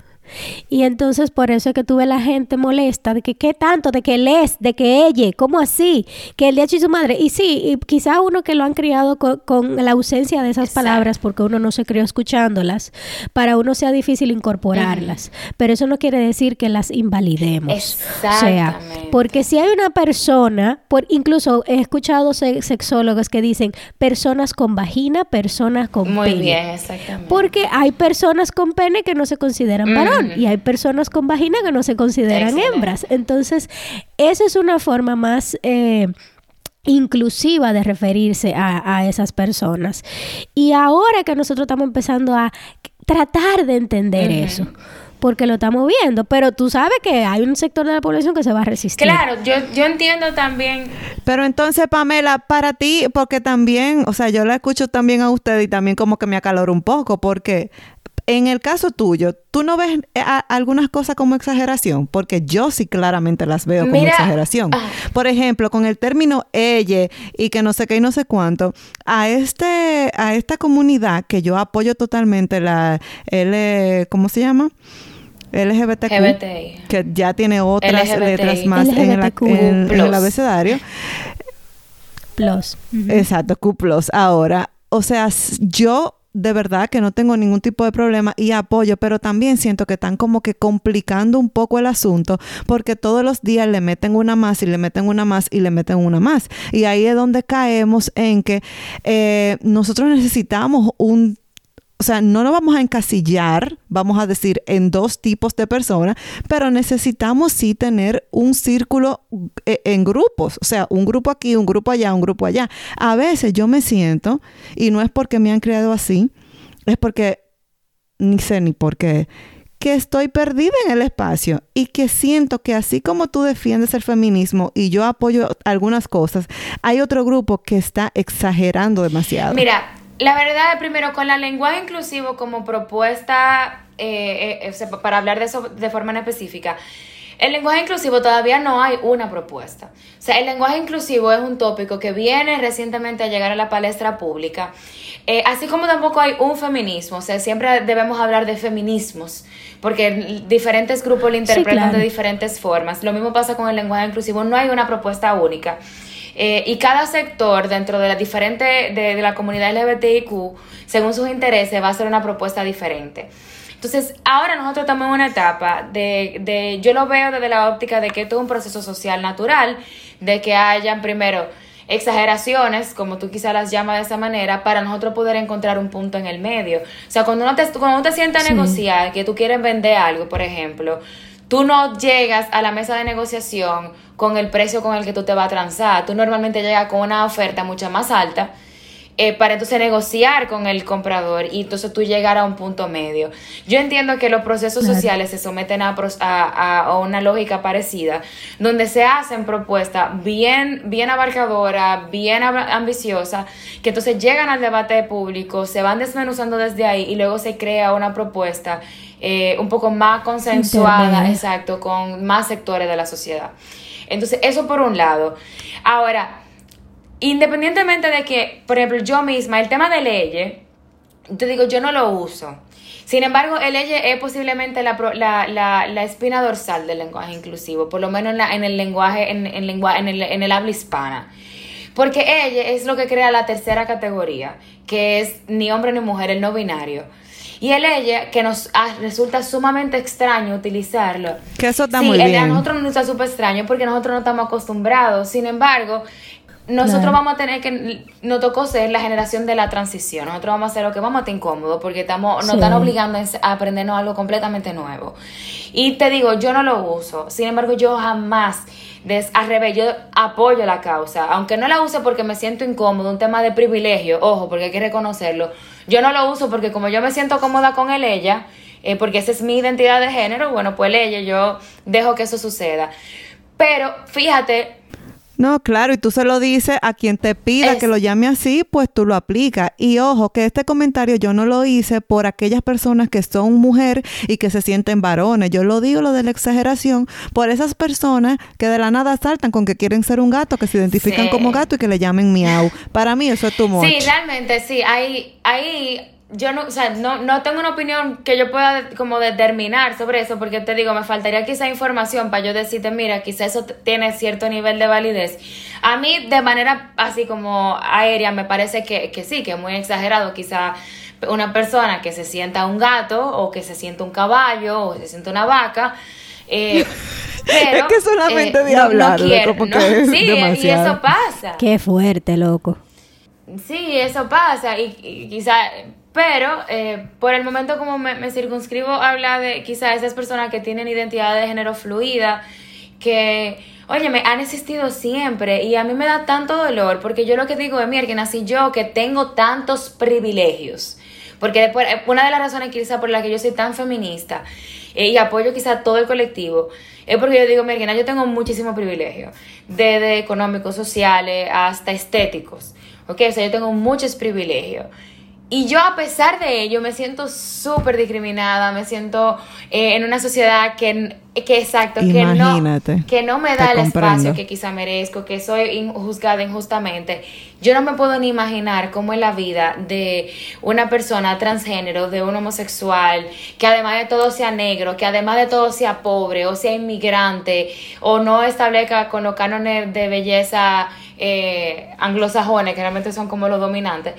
S2: Y entonces por eso es que tuve la gente molesta de que qué tanto, de que él es, de que ella, ¿cómo así? Que el de hecho y su madre. Y sí, y quizá uno que lo han criado con, con la ausencia de esas
S4: Exacto.
S2: palabras porque uno no se crió escuchándolas, para uno sea difícil incorporarlas. Pero eso no quiere decir que las invalidemos. O sea, porque si hay una persona, por incluso he escuchado se- sexólogos que dicen personas con vagina, personas con
S4: Muy
S2: pene.
S4: bien, exactamente.
S2: Porque hay personas con pene que no se consideran varón y hay personas con vagina que no se consideran
S4: Excelente.
S2: hembras. Entonces, esa es una forma más eh, inclusiva de referirse a, a esas personas. Y ahora que nosotros estamos empezando a tratar de entender eso, porque lo estamos viendo, pero tú sabes que hay un sector de la población que se va a resistir.
S4: Claro, yo, yo entiendo también
S3: Pero entonces, Pamela, para ti, porque también, o sea, yo la escucho también a usted y también como que me acalora un poco, porque en el caso tuyo, ¿tú no ves eh, a- algunas cosas como exageración? Porque yo sí claramente las veo como
S4: Mira,
S3: exageración.
S4: ah.
S3: Por ejemplo, con el término ella y que no sé qué y no sé cuánto, a este, a esta comunidad que yo apoyo totalmente, la L, ¿cómo se llama? LGBTQ,
S4: LGBTI.
S3: que ya tiene otras
S4: LGBTI.
S3: letras más en, en- en el
S4: Plus.
S3: abecedario.
S2: Plus.
S3: Exacto, Q+. Ahora, o sea, yo de verdad que no tengo ningún tipo de problema y apoyo, pero también siento que están como que complicando un poco el asunto porque todos los días le meten una más y le meten una más y le meten una más. Y ahí es donde caemos en que eh, nosotros necesitamos un o sea, no nos vamos a encasillar, vamos a decir, en dos tipos de personas, pero necesitamos sí tener un círculo eh, en grupos, o sea, un grupo aquí, un grupo allá, un grupo allá. A veces yo me siento, y no es porque me han creado así, es porque ni sé ni por qué, que estoy perdida en el espacio y que siento que así como tú defiendes el feminismo y yo apoyo algunas cosas, hay otro grupo que está exagerando demasiado.
S4: Mira, la verdad, primero, con la lenguaje inclusivo como propuesta, eh, eh, para hablar de eso de forma específica, el lenguaje inclusivo todavía no hay una propuesta. O sea, el lenguaje inclusivo es un tópico que viene recientemente a llegar a la palestra pública, eh, así como tampoco hay un feminismo. O sea, siempre debemos hablar de feminismos, porque diferentes grupos lo interpretan de diferentes formas. Lo mismo pasa con el lenguaje inclusivo, no hay una propuesta única. Eh, y cada sector dentro de la diferente de, la comunidad LGBTIQ, según sus intereses, va a hacer una propuesta diferente. Entonces, ahora nosotros estamos en una etapa de, de, yo lo veo desde la óptica de que esto es un proceso social natural, de que hayan primero exageraciones, como tú quizás las llamas de esa manera, para nosotros poder encontrar un punto en el medio. O sea, cuando uno te, cuando uno te sienta a negociar, que tú quieres vender algo, por ejemplo, tú no llegas a la mesa de negociación con el precio con el que tú te vas a transar. Tú normalmente llegas con una oferta mucho más alta eh, para entonces negociar con el comprador y entonces tú llegar a un punto medio. Yo entiendo que los procesos sociales se someten a, a, una lógica parecida, donde se hacen propuestas bien, bien abarcadoras, bien ambiciosas, que entonces llegan al debate público, se van desmenuzando desde ahí y luego se crea una propuesta eh, un poco más consensuada, exacto, con más sectores de la sociedad. Entonces, eso por un lado. Ahora, independientemente de que, por ejemplo, yo misma, el tema de leyes, te digo, yo no lo uso. Sin embargo, el leye es posiblemente la, la, la, espina dorsal del lenguaje inclusivo, por lo menos en, en el lenguaje, en, en, en, el, en el habla hispana. Porque ella es lo que crea la tercera categoría, que es ni hombre ni mujer, el no binario. Y el ella, que nos ah, resulta sumamente extraño utilizarlo.
S3: Que eso está muy bien.
S4: A nosotros nos está súper extraño porque nosotros no estamos acostumbrados. Sin embargo, nosotros vamos a tener que, nos tocó ser la generación de la transición. Nosotros vamos a hacer lo que vamos a estar incómodo porque estamos, nos están obligando a aprendernos algo completamente nuevo. Y te digo, yo no lo uso. Sin embargo, yo jamás, des, al revés, yo apoyo la causa. Aunque no la use porque me siento incómodo, un tema de privilegio, ojo, porque hay que reconocerlo. Yo no lo uso porque como yo me siento cómoda con él, ella, eh, porque esa es mi identidad de género, bueno, pues ella, yo dejo que eso suceda. Pero fíjate,
S3: no, claro, y tú se lo dices a quien te pida que lo llame así, pues tú lo aplicas. Y ojo, que este comentario yo no lo hice por aquellas personas que son mujer y que se sienten varones. Yo lo digo lo de la exageración por esas personas que de la nada saltan con que quieren ser un gato, que se identifican como gato y que le llamen miau. Para mí eso es tu.
S4: Sí, realmente sí. Hay, hay yo no, o sea, no, no tengo una opinión que yo pueda como determinar sobre eso, porque te digo, me faltaría quizá información para yo decirte, mira, quizá eso tiene cierto nivel de validez. A mí, de manera así como aérea, me parece que, que sí, que es muy exagerado, quizá una persona que se sienta un gato, o que se sienta un caballo, o se sienta una vaca, eh, <laughs> pero,
S3: es que solamente
S4: eh,
S3: de hablar, como que es
S4: sí, y eso pasa.
S2: Qué fuerte, loco.
S4: Sí, eso pasa y, y quizá pero eh, por el momento como me, circunscribo habla de quizás esas personas que tienen identidad de género fluida, que, oye, me han existido siempre y a mí me da tanto dolor porque yo lo que digo es, mira, que nací yo, que tengo tantos privilegios. Porque después, eh, una de las razones quizá por la que yo soy tan feminista eh, y apoyo quizá todo el colectivo es porque yo digo, mira, yo tengo muchísimos privilegios, desde económicos, sociales, hasta estéticos. ¿ok? O sea, yo tengo muchos privilegios. Y yo a pesar de ello me siento súper discriminada, me siento eh, en una sociedad que, que exacto, que no, que no me da el espacio que quizá merezco, que soy juzgada injustamente. Yo no me puedo ni imaginar cómo es la vida de una persona transgénero, de un homosexual, que además de todo sea negro, que además de todo sea pobre o sea inmigrante o no establezca con los cánones de belleza eh, anglosajones, que realmente son como los dominantes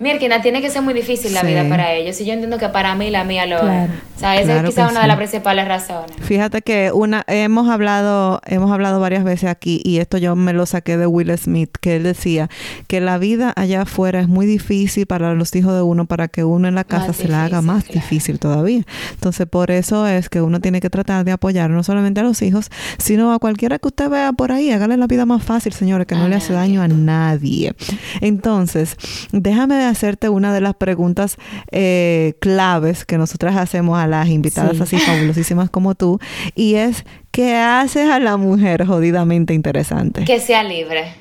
S4: Mierkina, tiene que ser muy difícil la
S3: Sí.
S4: vida para ellos. Y yo entiendo que para mí la mía lo
S2: Claro.
S4: es. O sea, esa
S3: Claro
S4: es quizás
S3: que
S4: una
S3: sí.
S4: de las principales razones.
S3: Fíjate que una hemos hablado hemos hablado varias veces aquí y esto yo me lo saqué de Will Smith que él decía que la vida allá afuera es muy difícil para los hijos de uno para que uno en la casa
S4: Más
S3: se la haga más
S4: claro.
S3: difícil todavía. Entonces por eso es que uno tiene que tratar de apoyar no solamente a los hijos sino a cualquiera que usted vea por ahí. Hágale la vida más fácil, señores, que no le hace daño a nadie. Entonces déjame hacerte una de las preguntas eh, claves que nosotras hacemos a las invitadas
S2: Sí.
S3: así fabulosísimas como tú y es ¿qué haces a la mujer jodidamente interesante?
S4: Que sea libre.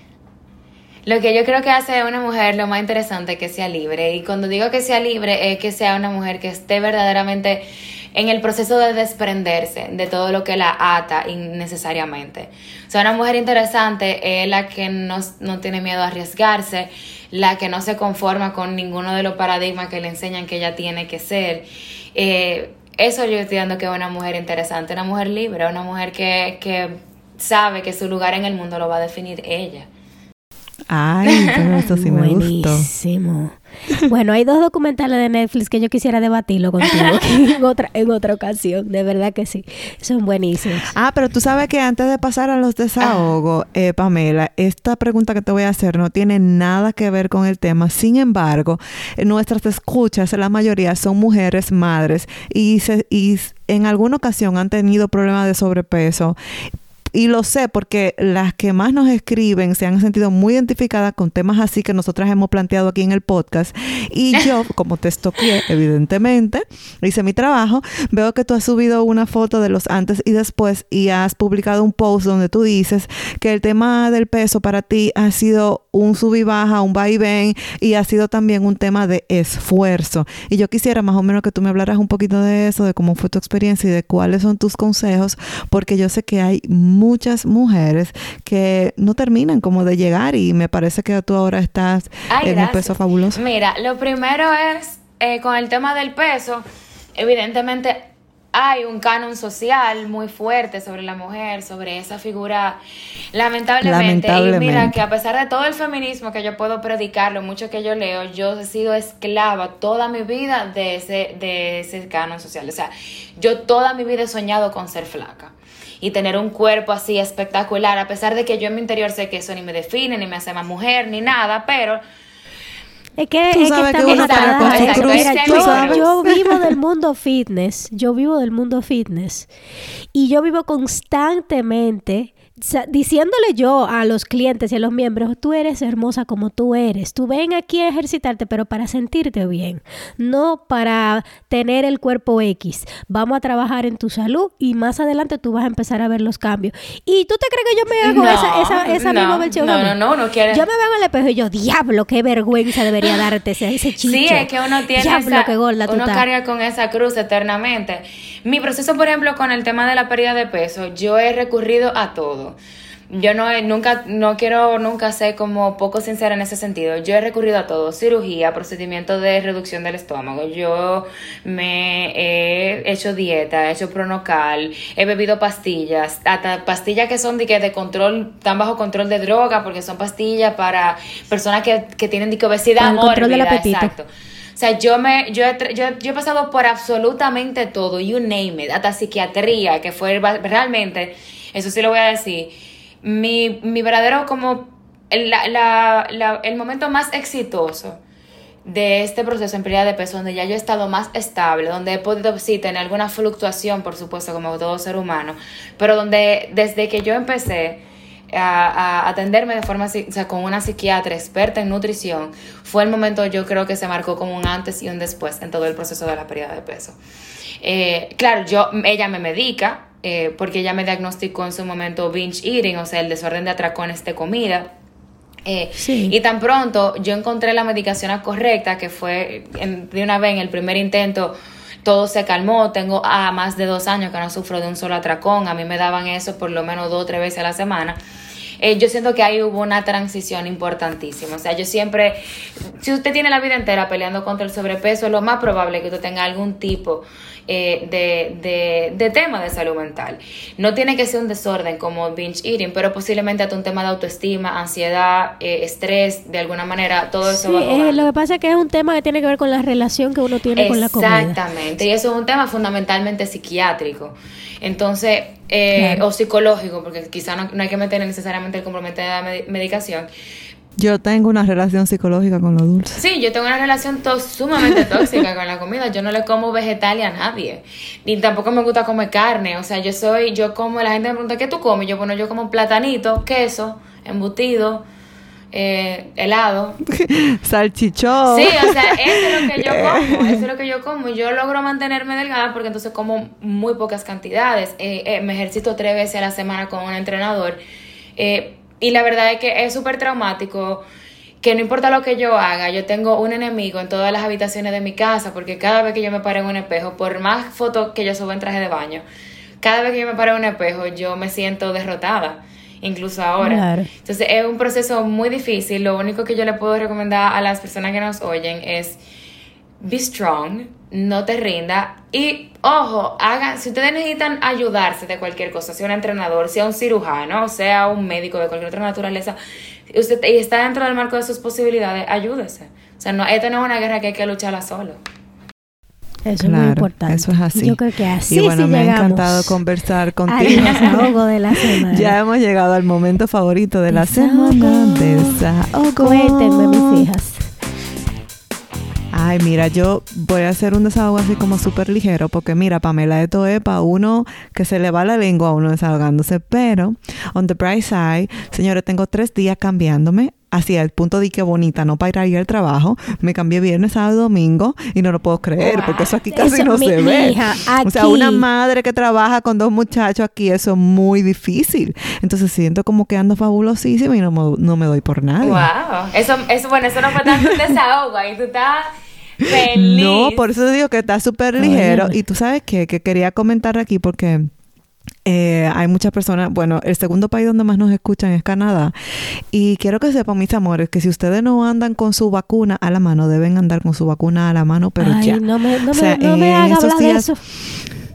S4: Lo que yo creo que hace a una mujer lo más interesante es que sea libre. Y cuando digo que sea libre es que sea una mujer que esté verdaderamente en el proceso de desprenderse de todo lo que la ata innecesariamente. O sea, una mujer interesante es la que no, no tiene miedo a arriesgarse, la que no se conforma con ninguno de los paradigmas que le enseñan que ella tiene que ser. Eh, eso yo estoy dando que es una mujer interesante, una mujer libre, una mujer que, que sabe que su lugar en el mundo lo va a definir ella.
S3: Ay, pero eso sí me gustó.
S2: Buenísimo. Bueno, hay dos documentales de Netflix que yo quisiera debatirlo contigo <laughs> en otra en otra ocasión. De verdad que sí. Son buenísimos.
S3: Ah, pero tú sabes que antes de pasar a los desahogos, eh, Pamela, esta pregunta que te voy a hacer no tiene nada que ver con el tema. Sin embargo, nuestras escuchas, la mayoría son mujeres madres y, se, y en alguna ocasión han tenido problemas de sobrepeso. Y lo sé porque las que más nos escriben se han sentido muy identificadas con temas así que nosotras hemos planteado aquí en el podcast. Y <laughs> yo, como te estoqué, evidentemente, hice mi trabajo, veo que tú has subido una foto de los antes y después y has publicado un post donde tú dices que el tema del peso para ti ha sido un sub y baja, un va y ven y ha sido también un tema de esfuerzo. Y yo quisiera más o menos que tú me hablaras un poquito de eso, de cómo fue tu experiencia y de cuáles son tus consejos, porque yo sé que hay muchas mujeres que no terminan como de llegar y me parece que tú ahora estás
S4: Ay,
S3: en un peso fabuloso.
S4: Mira, lo primero es, eh, con el tema del peso, evidentemente hay un canon social muy fuerte sobre la mujer, sobre esa figura, lamentablemente. Y mira,
S3: Lamentablemente.
S4: que a pesar de todo el feminismo que yo puedo predicar, lo mucho que yo leo, yo he sido esclava toda mi vida de ese, de ese canon social. O sea, yo toda mi vida he soñado con ser flaca y tener un cuerpo así espectacular, a pesar de que yo en mi interior sé que eso ni me define, ni me hace más mujer, ni nada, pero
S2: Es que,
S3: Tú
S2: es
S3: sabes que
S4: uno para cruz,
S2: Mira,
S4: tú
S2: yo,
S3: sabes.
S2: yo vivo del mundo fitness. Yo vivo del mundo fitness. Y yo vivo constantemente diciéndole yo a los clientes y a los miembros, tú eres hermosa como tú eres. Tú ven aquí a ejercitarte, pero para sentirte bien, no para tener el cuerpo X. Vamos a trabajar en tu salud y más adelante tú vas a empezar a ver los cambios. ¿Y tú te crees que yo me hago
S4: No,
S2: esa, esa, esa
S4: no,
S2: misma versión?
S4: no, no, no, no quiere-
S2: Yo me veo en el espejo y yo, diablo, qué vergüenza debería darte ese, ese chicho.
S4: Sí, es que uno tiene
S2: Diablo,
S4: esa,
S2: qué gorda
S4: uno carga con esa cruz eternamente. Mi proceso, por ejemplo, con el tema de la pérdida de peso, yo he recurrido a todo. Yo no he- nunca, no quiero nunca ser como poco sincera en ese sentido. Yo he recurrido a todo, cirugía, procedimiento de reducción del estómago. Yo me he hecho dieta, he hecho pronocal, he bebido pastillas, hasta pastillas que son de, que de control, tan bajo control de droga, porque son pastillas para personas que, que tienen de que obesidad
S2: control del apetito.
S4: exacto. O sea, yo me, yo yo, yo he pasado por absolutamente todo, you name it, hasta psiquiatría, que fue realmente, eso sí lo voy a decir, mi, mi verdadero como, el, la- la- la- el momento más exitoso de este proceso en pérdida de peso, donde ya yo he estado más estable, donde he podido, sí, tener alguna fluctuación, por supuesto, como todo ser humano, pero donde desde que yo empecé a, atenderme de forma, o sea, con una psiquiatra experta en nutrición, fue el momento, yo creo que se marcó como un antes y un después en todo el proceso de la pérdida de peso. Eh, claro, yo, ella me medica, eh, porque ella me diagnosticó en su momento binge eating, o sea, el desorden de atracones de comida. Eh,
S2: Sí.
S4: Y tan pronto yo encontré la medicación correcta, que fue en- de una vez en el primer intento, todo se calmó. Tengo a más de dos años que no sufro de un solo atracón. A mí me daban eso por lo menos dos o tres veces a la semana. Eh, yo siento que ahí hubo una transición importantísima. O sea, yo siempre, si usted tiene la vida entera peleando contra el sobrepeso, lo más probable es que usted tenga algún tipo eh, de, de, de tema de salud mental. No tiene que ser un desorden como binge eating, pero posiblemente hasta un tema de autoestima, ansiedad, eh, estrés, de alguna manera, todo eso
S2: Sí,
S4: va
S2: eh,
S4: jugando.
S2: lo que pasa es que es un tema que tiene que ver con la relación que uno tiene con la comida.
S4: Exactamente, y eso es un tema fundamentalmente psiquiátrico. Entonces, eh,
S2: Claro.
S4: o psicológico, porque quizá no, no hay que meter necesariamente el compromiso de la medi- medicación.
S3: Yo tengo una relación psicológica con lo dulce.
S4: Sí, yo tengo una relación to- sumamente tóxica con la comida. Yo no le como vegetal a nadie. Ni tampoco me gusta comer carne. O sea, yo soy, yo como, la gente me pregunta, ¿qué tú comes? Yo, bueno, yo como platanito, queso, embutido, eh, helado. <laughs>
S3: Salchichón.
S4: Sí, o sea, eso es lo que yo <laughs> como, eso es lo que yo como. Yo logro mantenerme delgada porque entonces como muy pocas cantidades. Eh, eh, me ejercito tres veces a la semana con un entrenador. Eh, y la verdad es que es súper traumático que no importa lo que yo haga, yo tengo un enemigo en todas las habitaciones de mi casa porque cada vez que yo me paro en un espejo, por más fotos que yo subo en traje de baño, cada vez que yo me paro en un espejo, yo me siento derrotada. Incluso ahora.
S2: Claro.
S4: Entonces es un proceso muy difícil. Lo único que yo le puedo recomendar a las personas que nos oyen es be strong, no te rinda y ojo, hagan, si ustedes necesitan ayudarse de cualquier cosa, sea un entrenador, sea un cirujano, sea un médico de cualquier otra naturaleza, usted y está dentro del marco de sus posibilidades, ayúdese. O sea, no, esta no es una guerra que hay que lucharla solo.
S2: Eso es muy importante.
S3: eso es así.
S2: Yo creo que así
S3: Y bueno,
S2: sí
S3: me ha encantado conversar
S2: al
S3: contigo.
S2: desahogo de la <laughs> semana.
S3: Ya hemos llegado al momento favorito de la
S2: Desahogo.
S3: semana. Desahogo.
S2: Cuéntenme, mis hijas.
S3: Ay, mira, yo voy a hacer un desahogo así como súper ligero, porque mira, Pamela, esto es para uno que se le va la lengua a uno desahogándose, pero on the bright side, señores, tengo tres días cambiándome hacia el punto de que bonita, no para ir al trabajo. Me cambié viernes, sábado, domingo y no lo puedo creer, porque eso aquí casi
S2: Eso,
S3: no
S2: mi-
S3: se ve.
S2: hija,
S3: O sea, una madre que trabaja con dos muchachos aquí, eso es muy difícil. Entonces siento como que ando fabulosísima y no me, no me doy por nada.
S4: Wow. Eso, eso, bueno, eso no fue tanto un <laughs> desahogo, ahí tú estás feliz.
S3: No, por eso digo que está súper ligero. Y tú sabes qué? que quería comentar aquí porque eh, hay muchas personas, bueno, el segundo país donde más nos escuchan es Canadá. Y quiero que sepan, mis amores, que si ustedes no andan con su vacuna a la mano, deben andar con su vacuna a la mano, pero
S2: Ay,
S3: ya.
S2: no me, no
S3: O sea,
S2: me, no me haga hablar de
S3: días-
S2: eso.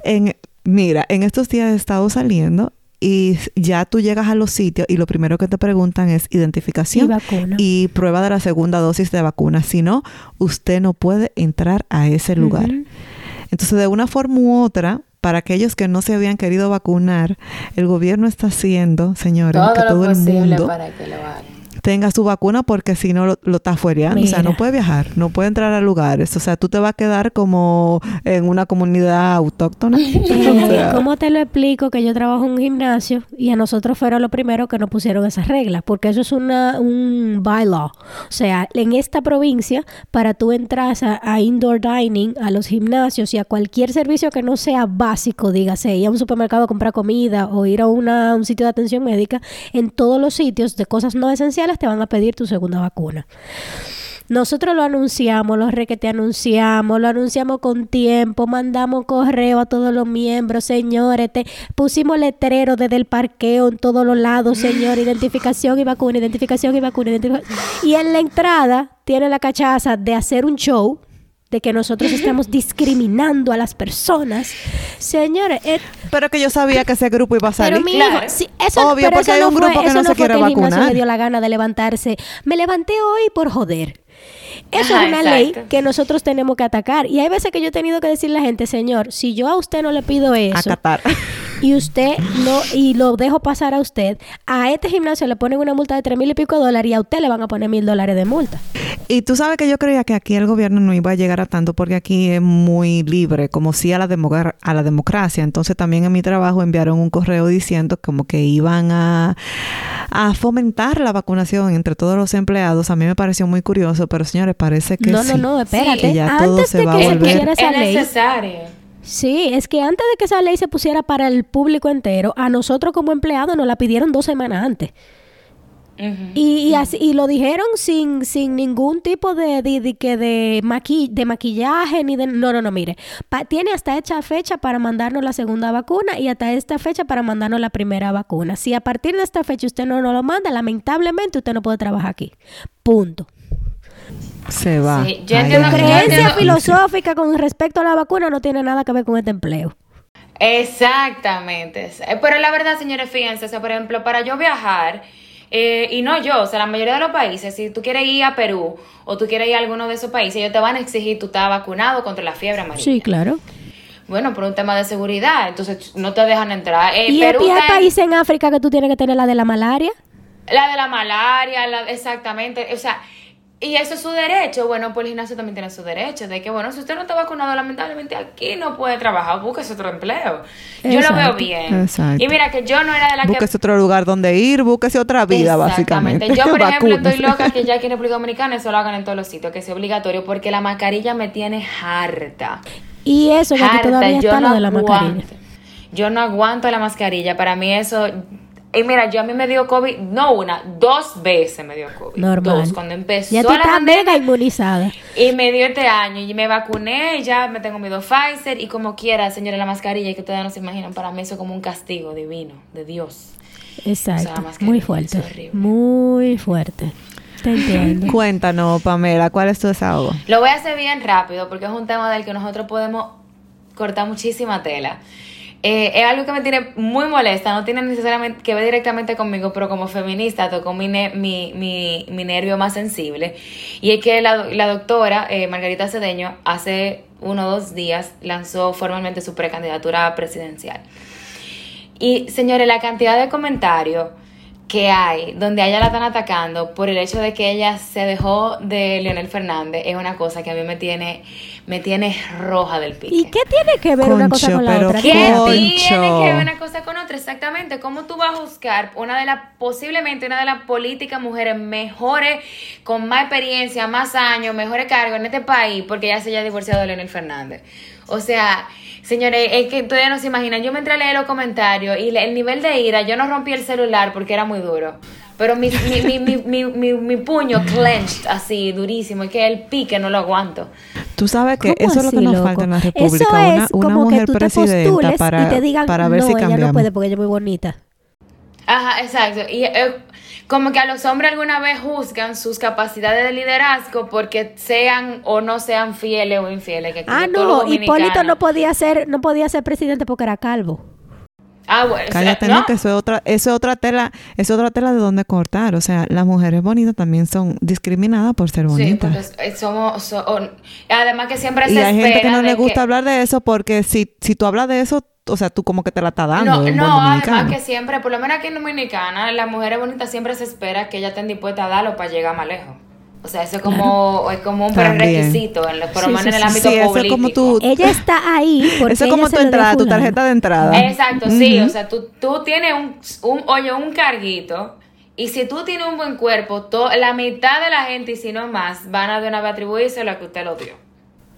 S3: En, mira, en estos días he estado saliendo y ya tú llegas a los sitios y lo primero que te preguntan es identificación y prueba de la segunda dosis de vacuna. Si no, usted no puede entrar a ese lugar. Entonces, de una forma u otra, para aquellos que no se habían querido vacunar, el gobierno está haciendo, señores,
S4: todo
S3: que todo el mundo
S4: para que lo hagan.
S3: Tenga su vacuna porque si no lo, lo está fuereando. O sea, no puede viajar, no puede entrar a lugares. O sea, tú te vas a quedar como en una comunidad autóctona. <laughs> O sea,
S2: ¿Cómo te lo explico que yo trabajo en un gimnasio y a nosotros fueron los primeros que nos pusieron esas reglas? Porque eso es una, un bylaw. O sea, en esta provincia, para tú entrar a, a indoor dining, a los gimnasios y a cualquier servicio que no sea básico, dígase, ir a un supermercado a comprar comida o ir a una- un sitio de atención médica, en todos los sitios de cosas no esenciales te van a pedir tu segunda vacuna. Nosotros lo anunciamos, lo requete anunciamos, lo anunciamos con tiempo, mandamos correo a todos los miembros, señores, te pusimos letrero desde el parqueo en todos los lados, señor, <laughs> identificación y vacuna, identificación y vacuna, identificación. Y en la entrada tiene la cachaza de hacer un show de que nosotros estamos discriminando a las personas. Señores, eh,
S3: pero que yo sabía que ese grupo iba a salir.
S2: pero mi
S4: Claro.
S2: hijo, sí, eso,
S3: Obvio,
S2: pero
S3: porque
S2: eso
S3: hay
S2: no
S3: un
S2: fue,
S3: grupo que
S2: eso
S3: no se quiere
S2: que el gimnasio
S3: vacunar.
S2: le dio la gana de levantarse. Me levanté hoy por joder. Eso
S4: Ajá,
S2: es una ley que nosotros tenemos que atacar. Y hay veces que yo he tenido que decirle a la gente, señor, si yo a usted no le pido
S3: a
S2: eso
S3: Qatar.
S2: y usted no, y lo dejo pasar a usted, a este gimnasio le ponen una multa de tres mil y pico de dólares y a usted le van a poner mil dólares de multa.
S3: Y tú sabes que yo creía que aquí el gobierno no iba a llegar a tanto porque aquí es muy libre, como si a la, a la democracia. Entonces también en mi trabajo enviaron un correo diciendo como que iban a, a fomentar la vacunación entre todos los empleados. A mí me pareció muy curioso, pero señores, parece que
S2: no,
S3: sí.
S2: no, no, espérate.
S3: Que ya todo
S2: Antes
S3: se
S2: de
S3: va a
S2: que se
S3: volver-
S2: pusiera esa
S4: es
S2: ley,
S4: necesario.
S2: Sí, es que antes de que esa ley se pusiera para el público entero, a nosotros como empleados nos la pidieron dos semanas antes. Y, y así, y lo dijeron sin, sin ningún tipo de, de, de, que de, maqui- de maquillaje ni de... No, no, no, mire. Pa- tiene hasta hecha fecha para mandarnos la segunda vacuna y hasta esta fecha para mandarnos la primera vacuna. Si a partir de esta fecha usted no nos lo manda, lamentablemente usted no puede trabajar aquí. Punto.
S3: Se va.
S4: Sí, yo entiendo- yo.
S2: Creencia
S4: entiendo-
S2: filosófica con respecto a la vacuna no tiene nada que ver con este empleo.
S4: Exactamente. Eh, Pero la verdad, señores, fíjense, o sea, por ejemplo, para yo viajar, eh, y no yo, o sea, la mayoría de los países, si tú quieres ir a Perú o tú quieres ir a alguno de esos países, ellos te van a exigir tú estás vacunado contra la fiebre amarilla.
S2: Sí, claro.
S4: Bueno, por un tema de seguridad, entonces no te dejan entrar. Eh,
S2: y
S4: Perú
S2: hay países en África que tú tienes que tener la de la malaria.
S4: La de la malaria, la, exactamente. O sea, y eso es su derecho. Bueno, pues el gimnasio también tiene su derecho. De que, bueno, si usted no está vacunado, lamentablemente aquí no puede trabajar, búsquese otro empleo. Yo lo veo bien.
S3: Exacto.
S4: Y mira que yo no era de la que.
S3: Búsquese otro lugar donde ir, búsquese otra vida, básicamente.
S4: Exactamente. Yo, por <laughs> ejemplo, estoy loca que ya aquí en <laughs> República Dominicana eso lo hagan en todos los sitios, que sea obligatorio, porque la mascarilla me tiene harta.
S2: Y eso, que
S4: Harta,
S2: todavía
S4: yo
S2: está
S4: no
S2: lo de la mascarilla.
S4: aguanto. Yo no aguanto la mascarilla. Para mí eso. Y mira, yo a mí me dio COVID, no una, dos veces me dio COVID.
S2: Normal.
S4: Dos, cuando empezó
S2: Ya tú
S4: la
S2: estás
S4: pandemia.
S2: mega inmunizada.
S4: Y me dio este año y me vacuné, y ya me tengo mi dos Pfizer y como quiera, señora, la mascarilla que ustedes no se imaginan, para mí eso es como un castigo divino de Dios.
S2: Exacto.
S4: O sea, mascarilla,
S2: Muy fuerte.
S4: horrible.
S2: Muy fuerte. Te entiendo.
S3: Cuéntanos, Pamela, ¿cuál es tu desahogo?
S4: Lo voy a hacer bien rápido porque es un tema del que nosotros podemos cortar muchísima tela. Eh, es algo que me tiene muy molesta, no tiene necesariamente que ver directamente conmigo, pero como feminista tocó mi, mi, mi, mi nervio más sensible. Y es que la, la doctora eh, Margarita Cedeño hace uno o dos días lanzó formalmente su precandidatura presidencial. Y señores, la cantidad de comentarios que hay donde a ella la están atacando por el hecho de que ella se dejó de Leonel Fernández es una cosa que a mí me tiene me tiene roja del pique.
S2: ¿Y qué tiene que ver una cosa con la
S3: pero
S2: otra?
S3: ¿qué?
S4: ¿Qué
S3: Concho.
S4: tiene que ver una cosa con otra? Exactamente. ¿Cómo tú vas a juzgar una de las, posiblemente una de las políticas mujeres mejores, con más experiencia, más años, mejores cargos en este país, porque ya se haya divorciado de Leonel Fernández? O sea, señores, es que todavía no se imaginan. Yo me entré a leer los comentarios y el nivel de ira, yo no rompí el celular porque era muy duro. Pero mi, mi, mi, mi, mi, mi, mi puño clenched así, durísimo, y que el pique no lo aguanto.
S3: Tú sabes que
S2: ¿Cómo
S3: eso es lo que nos
S2: loco?
S3: falta en la
S2: Eso
S3: República, una,
S2: es
S3: una
S2: como
S3: mujer
S2: que tú te
S3: presidenta
S2: postules
S3: para,
S2: y te digan,
S3: para ver
S2: no,
S3: si
S2: ella
S3: cambiamos.
S2: no puede porque ella es muy bonita.
S4: Ajá, exacto. Y eh, como que a los hombres alguna vez juzgan sus capacidades de liderazgo porque sean o no sean fieles o infieles. Que
S2: Ah, no, Hipólito no podía ser, no podía ser presidente porque era calvo.
S4: Ah, bueno, o sea,
S3: Cállate, no, que eso es otra, eso es otra tela, es otra tela de donde cortar. O sea, las mujeres bonitas también son discriminadas por ser
S4: Sí,
S3: bonitas.
S4: porque eh, somos, so- además que siempre se
S3: y hay gente que no le gusta hablar de eso porque si, si tú hablas de eso, o sea, tú como que te la estás dando.
S4: No, no, además que siempre, por lo menos aquí en Dominicana, las mujeres bonitas siempre se espera que ellas estén dispuestas a darlo para llegar más lejos. O sea, eso es como, es como un prerequisito, en lo- por lo
S2: Sí,
S4: menos
S2: sí,
S4: en el ámbito
S3: Sí, eso es
S4: político.
S3: como tú-
S2: Ella está ahí porque
S3: Eso es como tu
S2: a
S3: entrada, tu tarjeta de entrada.
S4: Exacto, sí, o sea, tú, tú tienes un, un, oye, un carguito y si tú tienes un buen cuerpo, to- la mitad de la gente y si no más van a de una vez atribuirse lo que usted lo dio.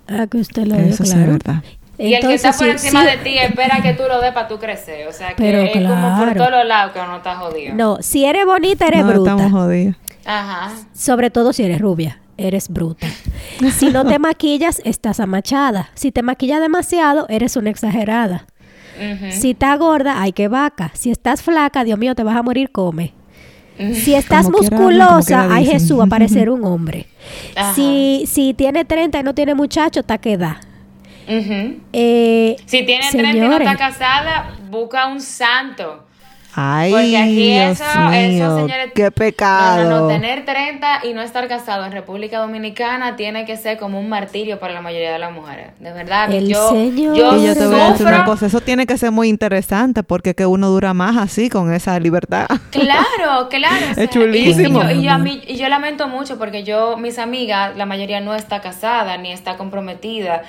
S2: Ah, que usted lo dio,
S3: Eso sí es
S2: claro.
S3: verdad.
S4: y el que está por
S2: sí,
S4: encima
S2: sí.
S4: de ti espera que tú lo des para tú crecer. O sea, que
S2: Pero
S4: es como por
S2: claro.
S4: todos los lados que uno está jodido.
S2: No, si eres bonita, eres
S3: no,
S2: bruta.
S3: estamos jodidos.
S4: Ajá.
S2: Sobre todo si eres rubia, eres bruta. Si no te <laughs> maquillas, estás amachada. Si te maquillas demasiado, eres una exagerada. Si estás gorda, hay que vaca. Si estás flaca, Dios mío, te vas a morir, come. Si estás
S3: Como
S2: musculosa,
S3: quiera
S2: ay. Jesús, va a parecer <laughs> un hombre.
S4: Ajá.
S2: Si, si tiene 30 y no tiene muchacho, está que da.
S4: Ujú.
S2: Eh,
S4: Si tiene 30 y no
S2: señores,
S4: está casada, busca un santo.
S3: Ay,
S4: Porque aquí
S3: Dios
S4: eso,
S3: mío,
S4: eso, señores.
S3: qué pecado.
S4: No, no, no. Tener 30 y no estar casado en República Dominicana tiene que ser como un martirio para la mayoría de las mujeres. De verdad,
S2: El
S4: yo,
S2: señor-
S4: yo,
S3: Y yo te voy a decir una cosa, eso tiene que ser muy interesante porque que uno dura más así con esa libertad.
S4: Claro, <laughs> claro. o sea,
S3: chulísimo.
S4: Y, y yo, y yo a mí- y yo lamento mucho porque yo, mis amigas, la mayoría no está casada ni está comprometida.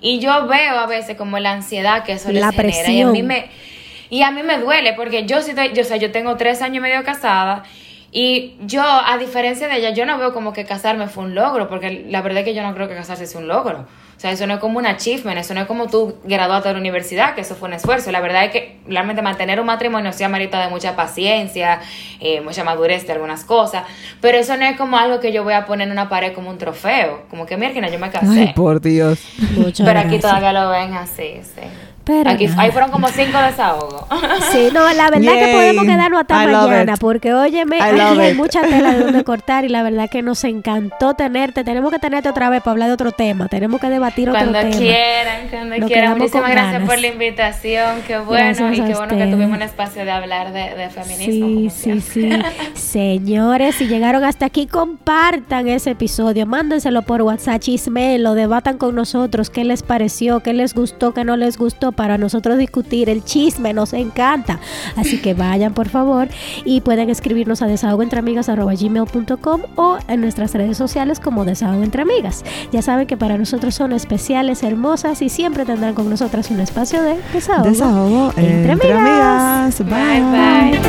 S4: Y yo veo a veces como la ansiedad que eso les
S2: La
S4: genera. Y a
S2: presión.
S4: mí me, y a mí me duele porque yo sí estoy, yo, o sea, yo tengo tres años y medio casada. Y yo, a diferencia de ella, yo no veo como que casarme fue un logro, porque la verdad es que yo no creo que casarse sea un logro. O sea, eso no es como un achievement, eso no es como tú graduarte de la universidad, que eso fue un esfuerzo. La verdad es que realmente mantener un matrimonio sí amerita de mucha paciencia, eh, mucha madurez de algunas cosas, pero eso no es como algo que yo voy a poner en una pared como un trofeo, como que mira, yo me casé.
S3: Ay, por Dios.
S2: muchas
S4: pero aquí todavía lo ven así, sí.
S2: Pero
S4: Aquí, ahí fueron como cinco desahogos.
S2: Sí, no, la verdad que podemos quedarnos hasta
S3: I
S2: mañana, porque óyeme, aquí hay
S3: it.
S2: mucha tela de donde <laughs> cortar y la verdad que nos encantó tenerte. Tenemos que tenerte otra vez para hablar de otro tema. Tenemos que debatir otro
S4: Cuando
S2: tema.
S4: quieran, cuando quieran. Muchísimas gracias
S2: ganas.
S4: por la invitación. Qué bueno.
S2: Gracias
S4: y qué bueno que tuvimos un espacio de hablar de, de feminismo.
S2: Sí,
S4: como
S2: sí, sí. <laughs> Señores, si llegaron hasta aquí, compartan ese episodio, mándenselo por WhatsApp, chismelo, debatan con nosotros qué les pareció, qué les gustó, qué no les gustó, para nosotros discutir el chisme, nos encanta. Así que vayan por favor y pueden escribirnos a desahogoentreamigas.com o en nuestras redes sociales como Desahogo Entre Amigas. Ya saben que para nosotros son especiales, hermosas y siempre tendrán con nosotras un espacio de desahogo.
S3: Desahogo
S2: entre,
S3: amigas.
S4: bye. bye.